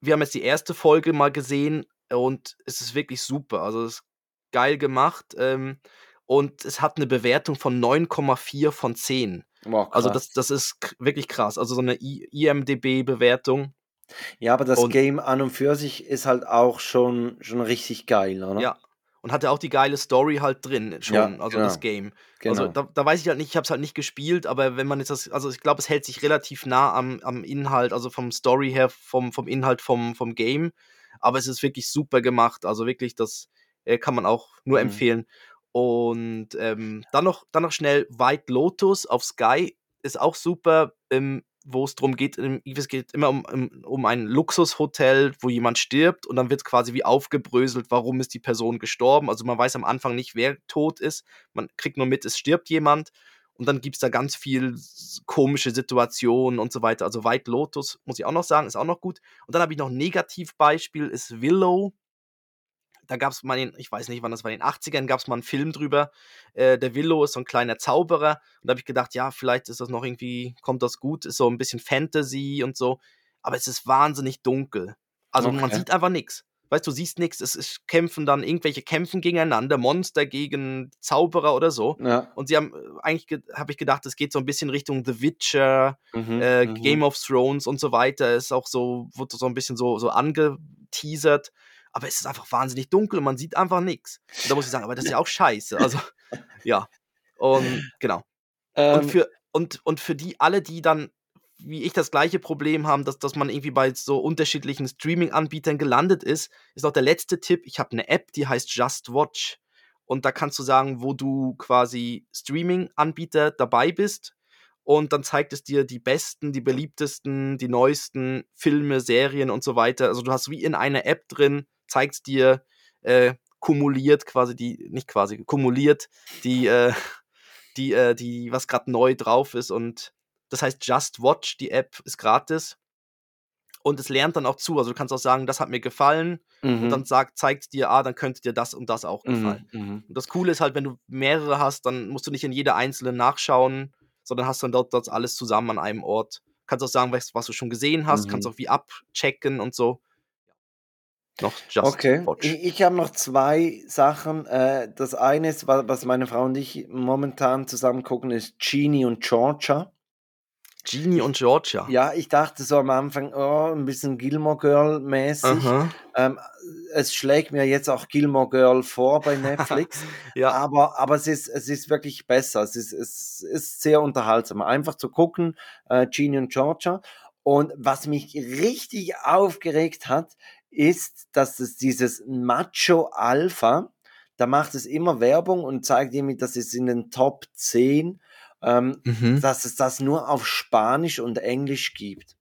wir haben jetzt die erste Folge mal gesehen und es ist wirklich super. Also es ist geil gemacht. Ähm, und es hat eine Bewertung von 9,4 von 10. Wow, Also das, das ist wirklich krass. Also so eine IMDB-Bewertung. Ja, aber das Und Game an und für sich ist halt auch schon, schon richtig geil, oder? ja, und hatte auch die geile Story halt drin Ja, schon, also das genau, Game. Also genau. da, da weiß ich halt nicht, ich habe es halt nicht gespielt, aber wenn man jetzt das, also ich glaube, es hält sich relativ nah am, am Inhalt, also vom Story her, vom, vom Inhalt vom, vom Game. Aber es ist wirklich super gemacht. Also wirklich, das äh, kann man auch nur Mhm. Und ähm, dann, noch, dann noch schnell White Lotus auf Sky ist auch super, ähm, wo es darum geht, es geht immer um, um, um ein Luxushotel, wo jemand stirbt und dann wird quasi wie aufgebröselt, warum ist die Person gestorben. Also man weiß am Anfang nicht, wer tot ist. Man kriegt nur mit, es stirbt jemand. Und dann gibt es da ganz viel komische Situationen und so weiter. Also White Lotus, muss ich auch noch sagen, ist auch noch gut. Und dann habe ich noch ein Negativbeispiel, ist Willow. Da gab es mal, in, ich weiß nicht, wann das war, in den 80ern gab es mal einen Film drüber. Äh, der Willow ist so ein kleiner Zauberer. Und da habe ich gedacht, ja, vielleicht ist das noch irgendwie, kommt das gut, ist so ein bisschen Fantasy und so. Aber es ist wahnsinnig dunkel. Also man Okay. sieht einfach nichts. Weißt du, siehst nichts. Es ist kämpfen dann, irgendwelche kämpfen gegeneinander, Monster gegen Zauberer oder so. Ja. Und sie haben, äh, eigentlich habe ich gedacht, es geht so ein bisschen Richtung The Witcher, Mhm, äh, mhm. Game of Thrones und so weiter. Ist auch so, wurde so ein bisschen so, so angeteasert. Aber es ist einfach wahnsinnig dunkel und man sieht einfach nichts. Und da muss ich sagen, aber das ist ja auch scheiße. Also, ja. Und genau. Und Ähm, für, und, und für die alle, die dann, wie ich, das gleiche Problem haben, dass, dass man irgendwie bei so unterschiedlichen Streaming-Anbietern gelandet ist, ist auch der letzte Tipp. Ich habe eine App, die heißt Just Watch. Und da kannst du sagen, wo du quasi Streaming-Anbieter dabei bist. Und dann zeigt es dir die besten, die beliebtesten, die neuesten Filme, Serien und so weiter. Also du hast wie in einer App drin, zeigt dir äh, kumuliert quasi die, nicht quasi, kumuliert die, äh, die, äh, die, was gerade neu drauf ist. Und das heißt Just Watch, die App ist gratis. Und es lernt dann auch zu. Also du kannst auch sagen, das hat mir gefallen. Und mhm, dann sagt, zeigt dir, ah, dann könnte dir das und das auch gefallen. mhm, mhm. Und das Coole ist halt, wenn du mehrere hast, dann musst du nicht in jeder einzelne nachschauen, sondern hast dann dort, dort alles zusammen an einem Ort. Kannst auch sagen, was, was du schon gesehen hast, kannst Mhm. auch wie abchecken und so. Noch Just Okay, Watch. ich, ich habe noch zwei Sachen. Äh, das eine ist, wa- was meine Frau und ich momentan zusammen gucken, ist Genie und Georgia. Genie und Georgia. Ja, ich dachte so am Anfang, oh, ein bisschen Gilmore Girl mäßig. Ähm, es schlägt mir jetzt auch Gilmore Girl vor bei Netflix, Ja. aber, aber es, ist, es ist wirklich besser. Es ist, es ist sehr unterhaltsam. Einfach zu gucken, äh, Genie und Georgia. Und was mich richtig aufgeregt hat, ist, dass es dieses Macho Alpha, da macht es immer Werbung und zeigt irgendwie, dass es in den Top 10, ähm, Mhm. dass es das nur auf Spanisch und Englisch gibt.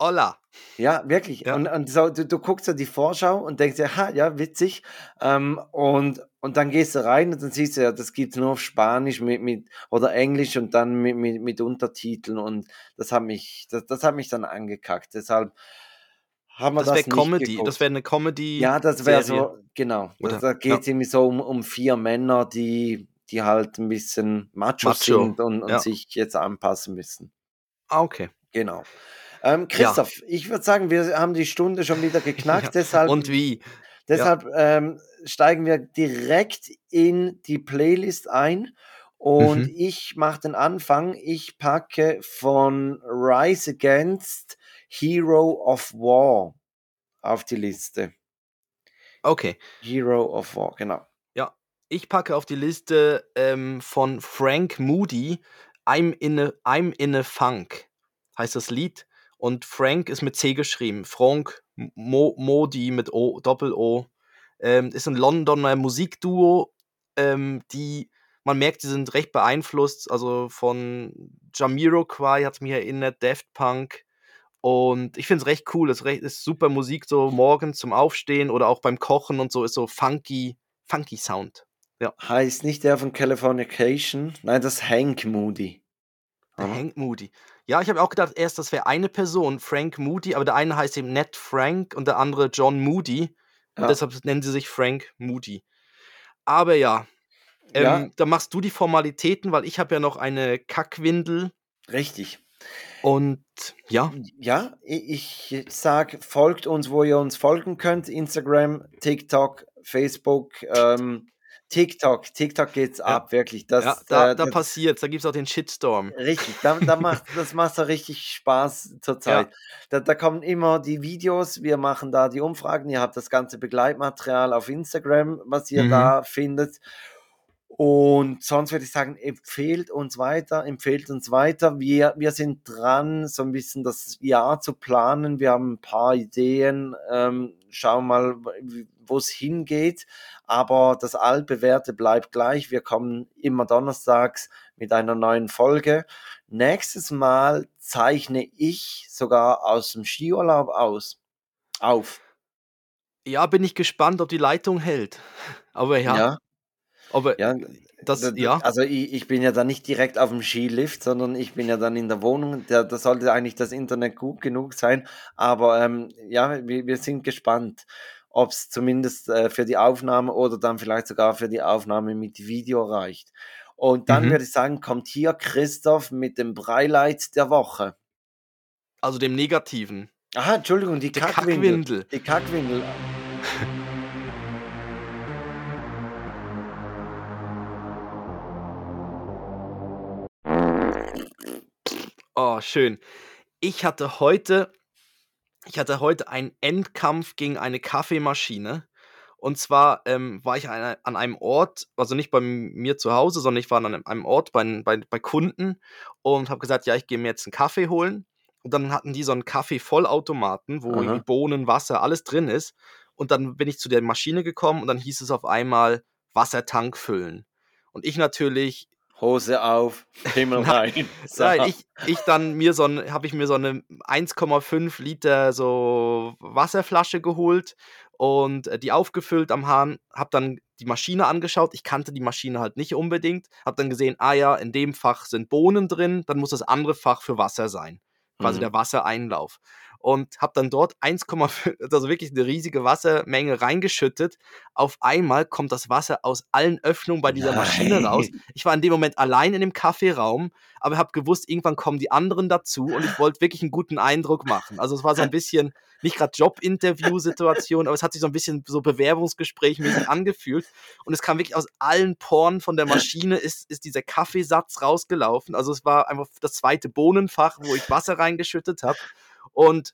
Hola. Ja, wirklich. Ja. Und, und so, du, du guckst so die Vorschau und denkst dir, ha, ja, witzig. Ähm, und, und dann gehst du rein und dann siehst du ja, das gibt's nur auf Spanisch mit, mit, oder Englisch und dann mit, mit, mit Untertiteln. Und das hat mich, das, das hat mich dann angekackt. Deshalb haben wir Das das, wäre nicht Comedy. Das wäre eine Comedy. Ja, das wäre so, genau. Oder- da geht es irgendwie so um, um vier Männer, die, die halt ein bisschen macho, Macho, sind und, und ja. sich jetzt anpassen müssen. Ah, okay. Genau. Ähm, Christoph, ich würde sagen, wir haben die Stunde schon wieder geknackt, Ja. deshalb, Und wie? deshalb ähm, steigen wir direkt in die Playlist ein. Und Mhm. ich mache den Anfang. Ich packe von Rise Against Hero of War auf die Liste. Okay. Hero of War, genau. Ich packe auf die Liste ähm, von Frank Moody I'm in a, I'm in a Funk heißt das Lied. Und Frank ist mit C geschrieben. Frank Mo Modi mit O, Doppel-O. Ähm, ist ein Londoner Musikduo, ähm, die, man merkt, die sind recht beeinflusst. Also von Jamiroquai hat mich erinnert, Daft Punk. Und ich finde es recht cool. Es ist, super Musik, so morgens zum Aufstehen oder auch beim Kochen und so ist so funky, funky Sound. Ja. Heißt nicht der von Californication? Nein, das ist Hank Moody. Der Hank Moody. Ja, ich habe auch gedacht, erst das wäre eine Person, Frank Moody, aber der eine heißt eben Ned Frank und der andere John Moody. Und ja. deshalb nennen sie sich Frank Moody. Aber ja, ähm, ja. da machst du die Formalitäten, weil ich habe ja noch eine Kackwindel. Richtig. Und ja. Ja, ich sag, folgt uns, wo ihr uns folgen könnt. Instagram, TikTok, Facebook, ähm, TikTok, TikTok geht's ja. ab, wirklich. Das, ja, da, äh, da passiert, da gibt es auch den Shitstorm. Richtig, da, da macht, das macht da richtig Spaß zurzeit. Ja. Da, da kommen immer die Videos, wir machen da die Umfragen, ihr habt das ganze Begleitmaterial auf Instagram, was ihr mhm. da findet. Und sonst würde ich sagen, empfehlt uns weiter, empfehlt uns weiter. Wir, wir sind dran, so ein bisschen das Jahr zu planen. Wir haben ein paar Ideen. Ähm, schauen mal, wo es hingeht. Aber das Altbewährte bleibt gleich. Wir kommen immer donnerstags mit einer neuen Folge. Nächstes Mal zeichne ich sogar aus dem Skiurlaub aus. Auf. Ja, bin ich gespannt, ob die Leitung hält. Aber ja. ja. Aber ja, das, ja. Also ich, ich bin ja dann nicht direkt auf dem Skilift, sondern ich bin ja dann in der Wohnung. Da, da sollte eigentlich das Internet gut genug sein. Aber ähm, ja, wir, wir sind gespannt ob es zumindest äh, für die Aufnahme oder dann vielleicht sogar für die Aufnahme mit Video reicht. Und dann mhm. würde ich sagen, kommt hier Christoph mit dem Breileit der Woche. Also dem Negativen. Aha, Entschuldigung, die, die Kackwindel. Kackwindel. Die Kackwindel. Oh, schön. Ich hatte heute ich hatte heute einen Endkampf gegen eine Kaffeemaschine. Und zwar ähm, war ich an, an einem Ort, also nicht bei mir zu Hause, sondern ich war an einem Ort bei, bei, bei Kunden und habe gesagt, ja, ich gehe mir jetzt einen Kaffee holen. Und dann hatten die so einen Kaffee-Vollautomaten, wo irgendwie Bohnen, Wasser, alles drin ist. Und dann bin ich zu der Maschine gekommen und dann hieß es auf einmal Wassertank füllen. Und ich natürlich Hose auf, Himmel rein. So. Ja, ich, ich dann mir so ein, habe ich mir so eine 1,5 Liter so Wasserflasche geholt und äh, die aufgefüllt am Hahn, habe dann die Maschine angeschaut. Ich kannte die Maschine halt nicht unbedingt, habe dann gesehen, ah ja, in dem Fach sind Bohnen drin, dann muss das andere Fach für Wasser sein, quasi mhm. der Wassereinlauf und habe dann dort 1,5, also wirklich eine riesige Wassermenge reingeschüttet. Auf einmal kommt das Wasser aus allen Öffnungen bei dieser Nein. Maschine raus. Ich war in dem Moment allein in dem Kaffeeraum, aber habe gewusst, irgendwann kommen die anderen dazu und ich wollte wirklich einen guten Eindruck machen. Also es war so ein bisschen nicht gerade Job-Interview-Situation, aber es hat sich so ein bisschen so Bewerbungsgesprächmäßig angefühlt. Und es kam wirklich aus allen Poren von der Maschine, ist, ist dieser Kaffeesatz rausgelaufen. Also es war einfach das zweite Bohnenfach, wo ich Wasser reingeschüttet habe. Und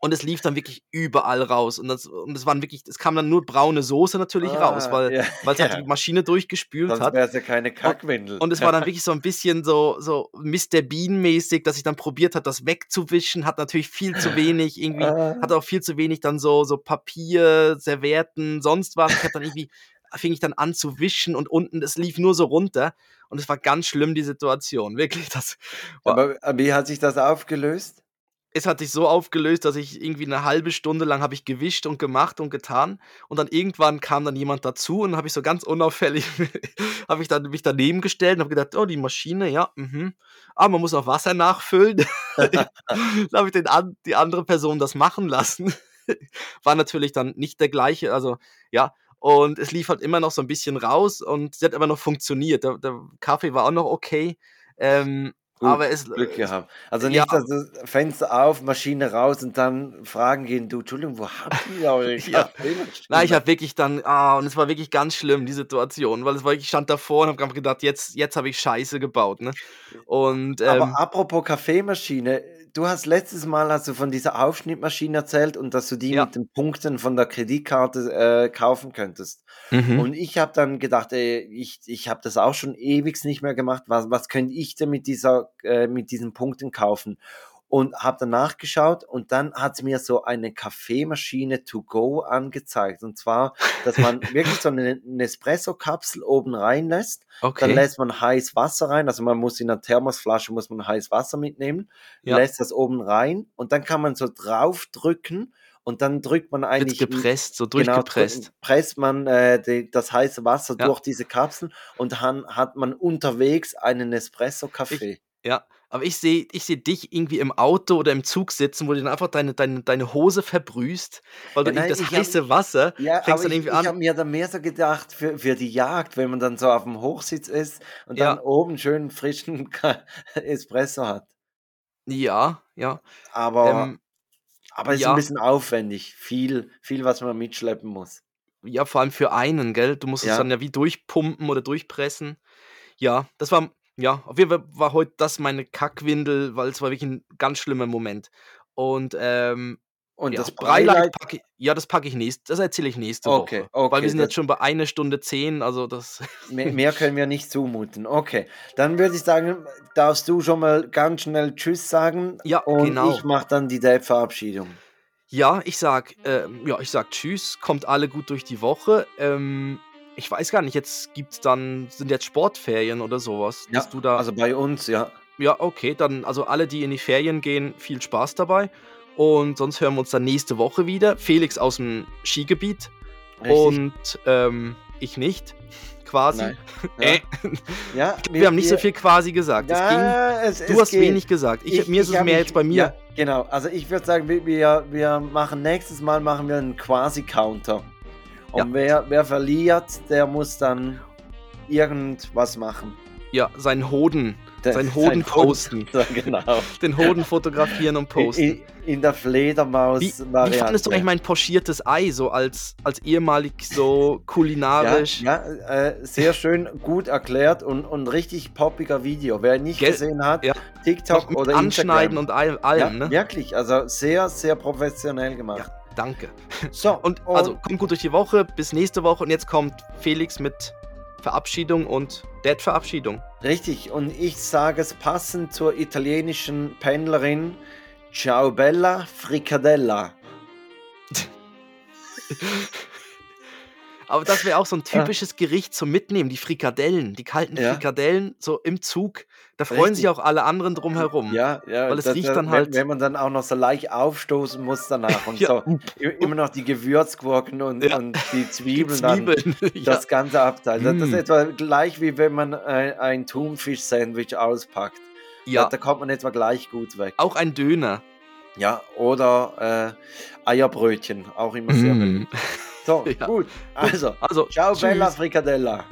und es lief dann wirklich überall raus. Und das, und es waren wirklich, es kam dann nur braune Soße natürlich ah, raus, weil ja, es halt ja. die Maschine durchgespült Sonst hat. wäre es ja keine Kackwindel. Und, und, es war dann wirklich so ein bisschen so, so Mr. Bean-mäßig, dass ich dann probiert habe, das wegzuwischen, hat natürlich viel zu wenig, irgendwie, ah. hat auch viel zu wenig dann so, so Papier, Servietten, sonst was. Ich habe dann irgendwie, fing ich dann an zu wischen und unten, es lief nur so runter. Und es war ganz schlimm, die Situation. Wirklich, das. Aber wie hat sich das aufgelöst? Es hat sich so aufgelöst, dass ich irgendwie eine halbe Stunde lang habe ich gewischt und gemacht und getan und dann irgendwann kam dann jemand dazu und habe ich so ganz unauffällig habe ich dann mich daneben gestellt und habe gedacht, oh die Maschine, ja, mhm. ah man muss auch Wasser nachfüllen. dann habe ich den an, die andere Person das machen lassen. War natürlich dann nicht der gleiche, also ja und es lief halt immer noch so ein bisschen raus und es hat immer noch funktioniert. Der, der Kaffee war auch noch okay. Ähm, Gut, aber es Glück gehabt. Also nicht, ja. dass du Fenster auf, Maschine raus und dann fragen gehen, du, Entschuldigung, wo habt ihr eure ja. Nein, ich habe wirklich dann, ah, und es war wirklich ganz schlimm, die Situation, weil es war, ich stand davor und habe gedacht, jetzt, jetzt habe ich Scheiße gebaut, ne? Und, ähm, Aber apropos Kaffeemaschine, du hast letztes Mal hast du von dieser Aufschnittmaschine erzählt und dass du die ja. mit den Punkten von der Kreditkarte äh, kaufen könntest. Mhm. Und ich habe dann gedacht, ey, ich, ich habe das auch schon ewig nicht mehr gemacht. Was, was könnte ich denn mit, dieser, äh, mit diesen Punkten kaufen? und habe dann nachgeschaut und dann hat es mir so eine Kaffeemaschine to go angezeigt. Und zwar, dass man wirklich so eine Nespresso-Kapsel oben reinlässt. Okay. Dann lässt man heiß Wasser rein. Also man muss in einer Thermosflasche muss man heiß Wasser mitnehmen, Ja. lässt das oben rein und dann kann man so draufdrücken und dann drückt man Wird eigentlich gepresst, so Genau, durchgepresst. drü- presst man äh, die, das heiße Wasser Ja. durch diese Kapsel und dann hat man unterwegs einen Espresso-Kaffee. Ja, aber ich sehe ich seh dich irgendwie im Auto oder im Zug sitzen, wo du dann einfach deine, deine, deine Hose verbrühst, weil du Ja, nein, das ich hab- heiße Wasser Ja, fängst dann ich, irgendwie ich an. habe mir dann mehr so gedacht für, für die Jagd, wenn man dann so auf dem Hochsitz ist und Ja. dann oben schön frischen Espresso hat. Ja, ja. Aber, Ähm, aber es ist ja. ein bisschen aufwendig. Viel, viel, was man mitschleppen muss. ja, vor allem für einen, gell? Du musst es Ja. dann ja wie durchpumpen oder durchpressen. Ja, das war, ja, auf jeden Fall war heute das meine Kackwindel, weil es war wirklich ein ganz schlimmer Moment. Und ähm, Und ja, das Breileid packe ich, ja, das packe ich nächst, das erzähle ich nächste Okay, Woche. Weil okay, wir sind jetzt schon bei einer Stunde zehn, also das. mehr, mehr können wir nicht zumuten. Okay, dann würde ich sagen, darfst du schon mal ganz schnell Tschüss sagen Ja, und genau. ich mache dann die Date-Verabschiedung. Ja, ich sag, ähm, ja, ich sag Tschüss, kommt alle gut durch die Woche. Ähm, ich weiß gar nicht, jetzt gibt's dann, sind jetzt Sportferien oder sowas. Ja, dass du da, Also bei uns, ja. ja, okay, dann, also alle, die in die Ferien gehen, viel Spaß dabei. Und sonst hören wir uns dann nächste Woche wieder. Felix aus dem Skigebiet Richtig. und ähm, ich nicht, quasi. Äh, Ja, wir haben nicht so viel quasi gesagt. es ging, Ja, es, du es hast geht. wenig gesagt. Ich, mir ist es mehr mich- jetzt bei mir. Ja, genau. Also ich würde sagen, wir, wir, machen nächstes Mal machen wir einen Quasi-Counter. Und Ja. wer, wer verliert, der muss dann irgendwas machen. Ja, seinen Hoden, seinen Hoden sein posten. Ja, genau. Den Hoden fotografieren und posten. In, in der Wie, Fledermaus-Variante. wie fandest du eigentlich mein pochiertes Ei, so als, als ehemalig so kulinarisch? Ja, ja äh, sehr schön, gut erklärt und, und richtig poppiger Video. Wer nicht Gell? gesehen hat, Ja. TikTok oder Anschneiden Instagram. und all- allem, ja, ne? Wirklich, also sehr, sehr professionell gemacht. Danke. So, Und also kommt gut durch die Woche, bis nächste Woche und jetzt kommt Felix mit Verabschiedung und Dad-Verabschiedung. Richtig, und ich sage es passend zur italienischen Pendlerin Ciao Bella Fricadella. Aber das wäre auch so ein typisches Gericht zum Mitnehmen, die Frikadellen, die kalten Ja. Frikadellen, so im Zug. Da freuen sich Richtig. auch alle anderen drumherum. Ja, ja. Weil es das- riecht das- dann wenn, halt- Wenn man dann auch noch so leicht aufstoßen muss danach und Ja. so immer noch die Gewürzgurken und, Ja. und die Die Zwiebeln, dann Zwiebeln. ja. das ganze Abteil. Das, das ist Mm. etwa gleich wie wenn man ein, ein Thunfisch-Sandwich auspackt. ja, Da, da kommt man etwa gleich gut weg. auch ein Döner. Ja, oder äh, Eierbrötchen, auch immer sehr Mm. beliebt. So, gut. Also, Also, ciao tschüss. Bella Fricadella.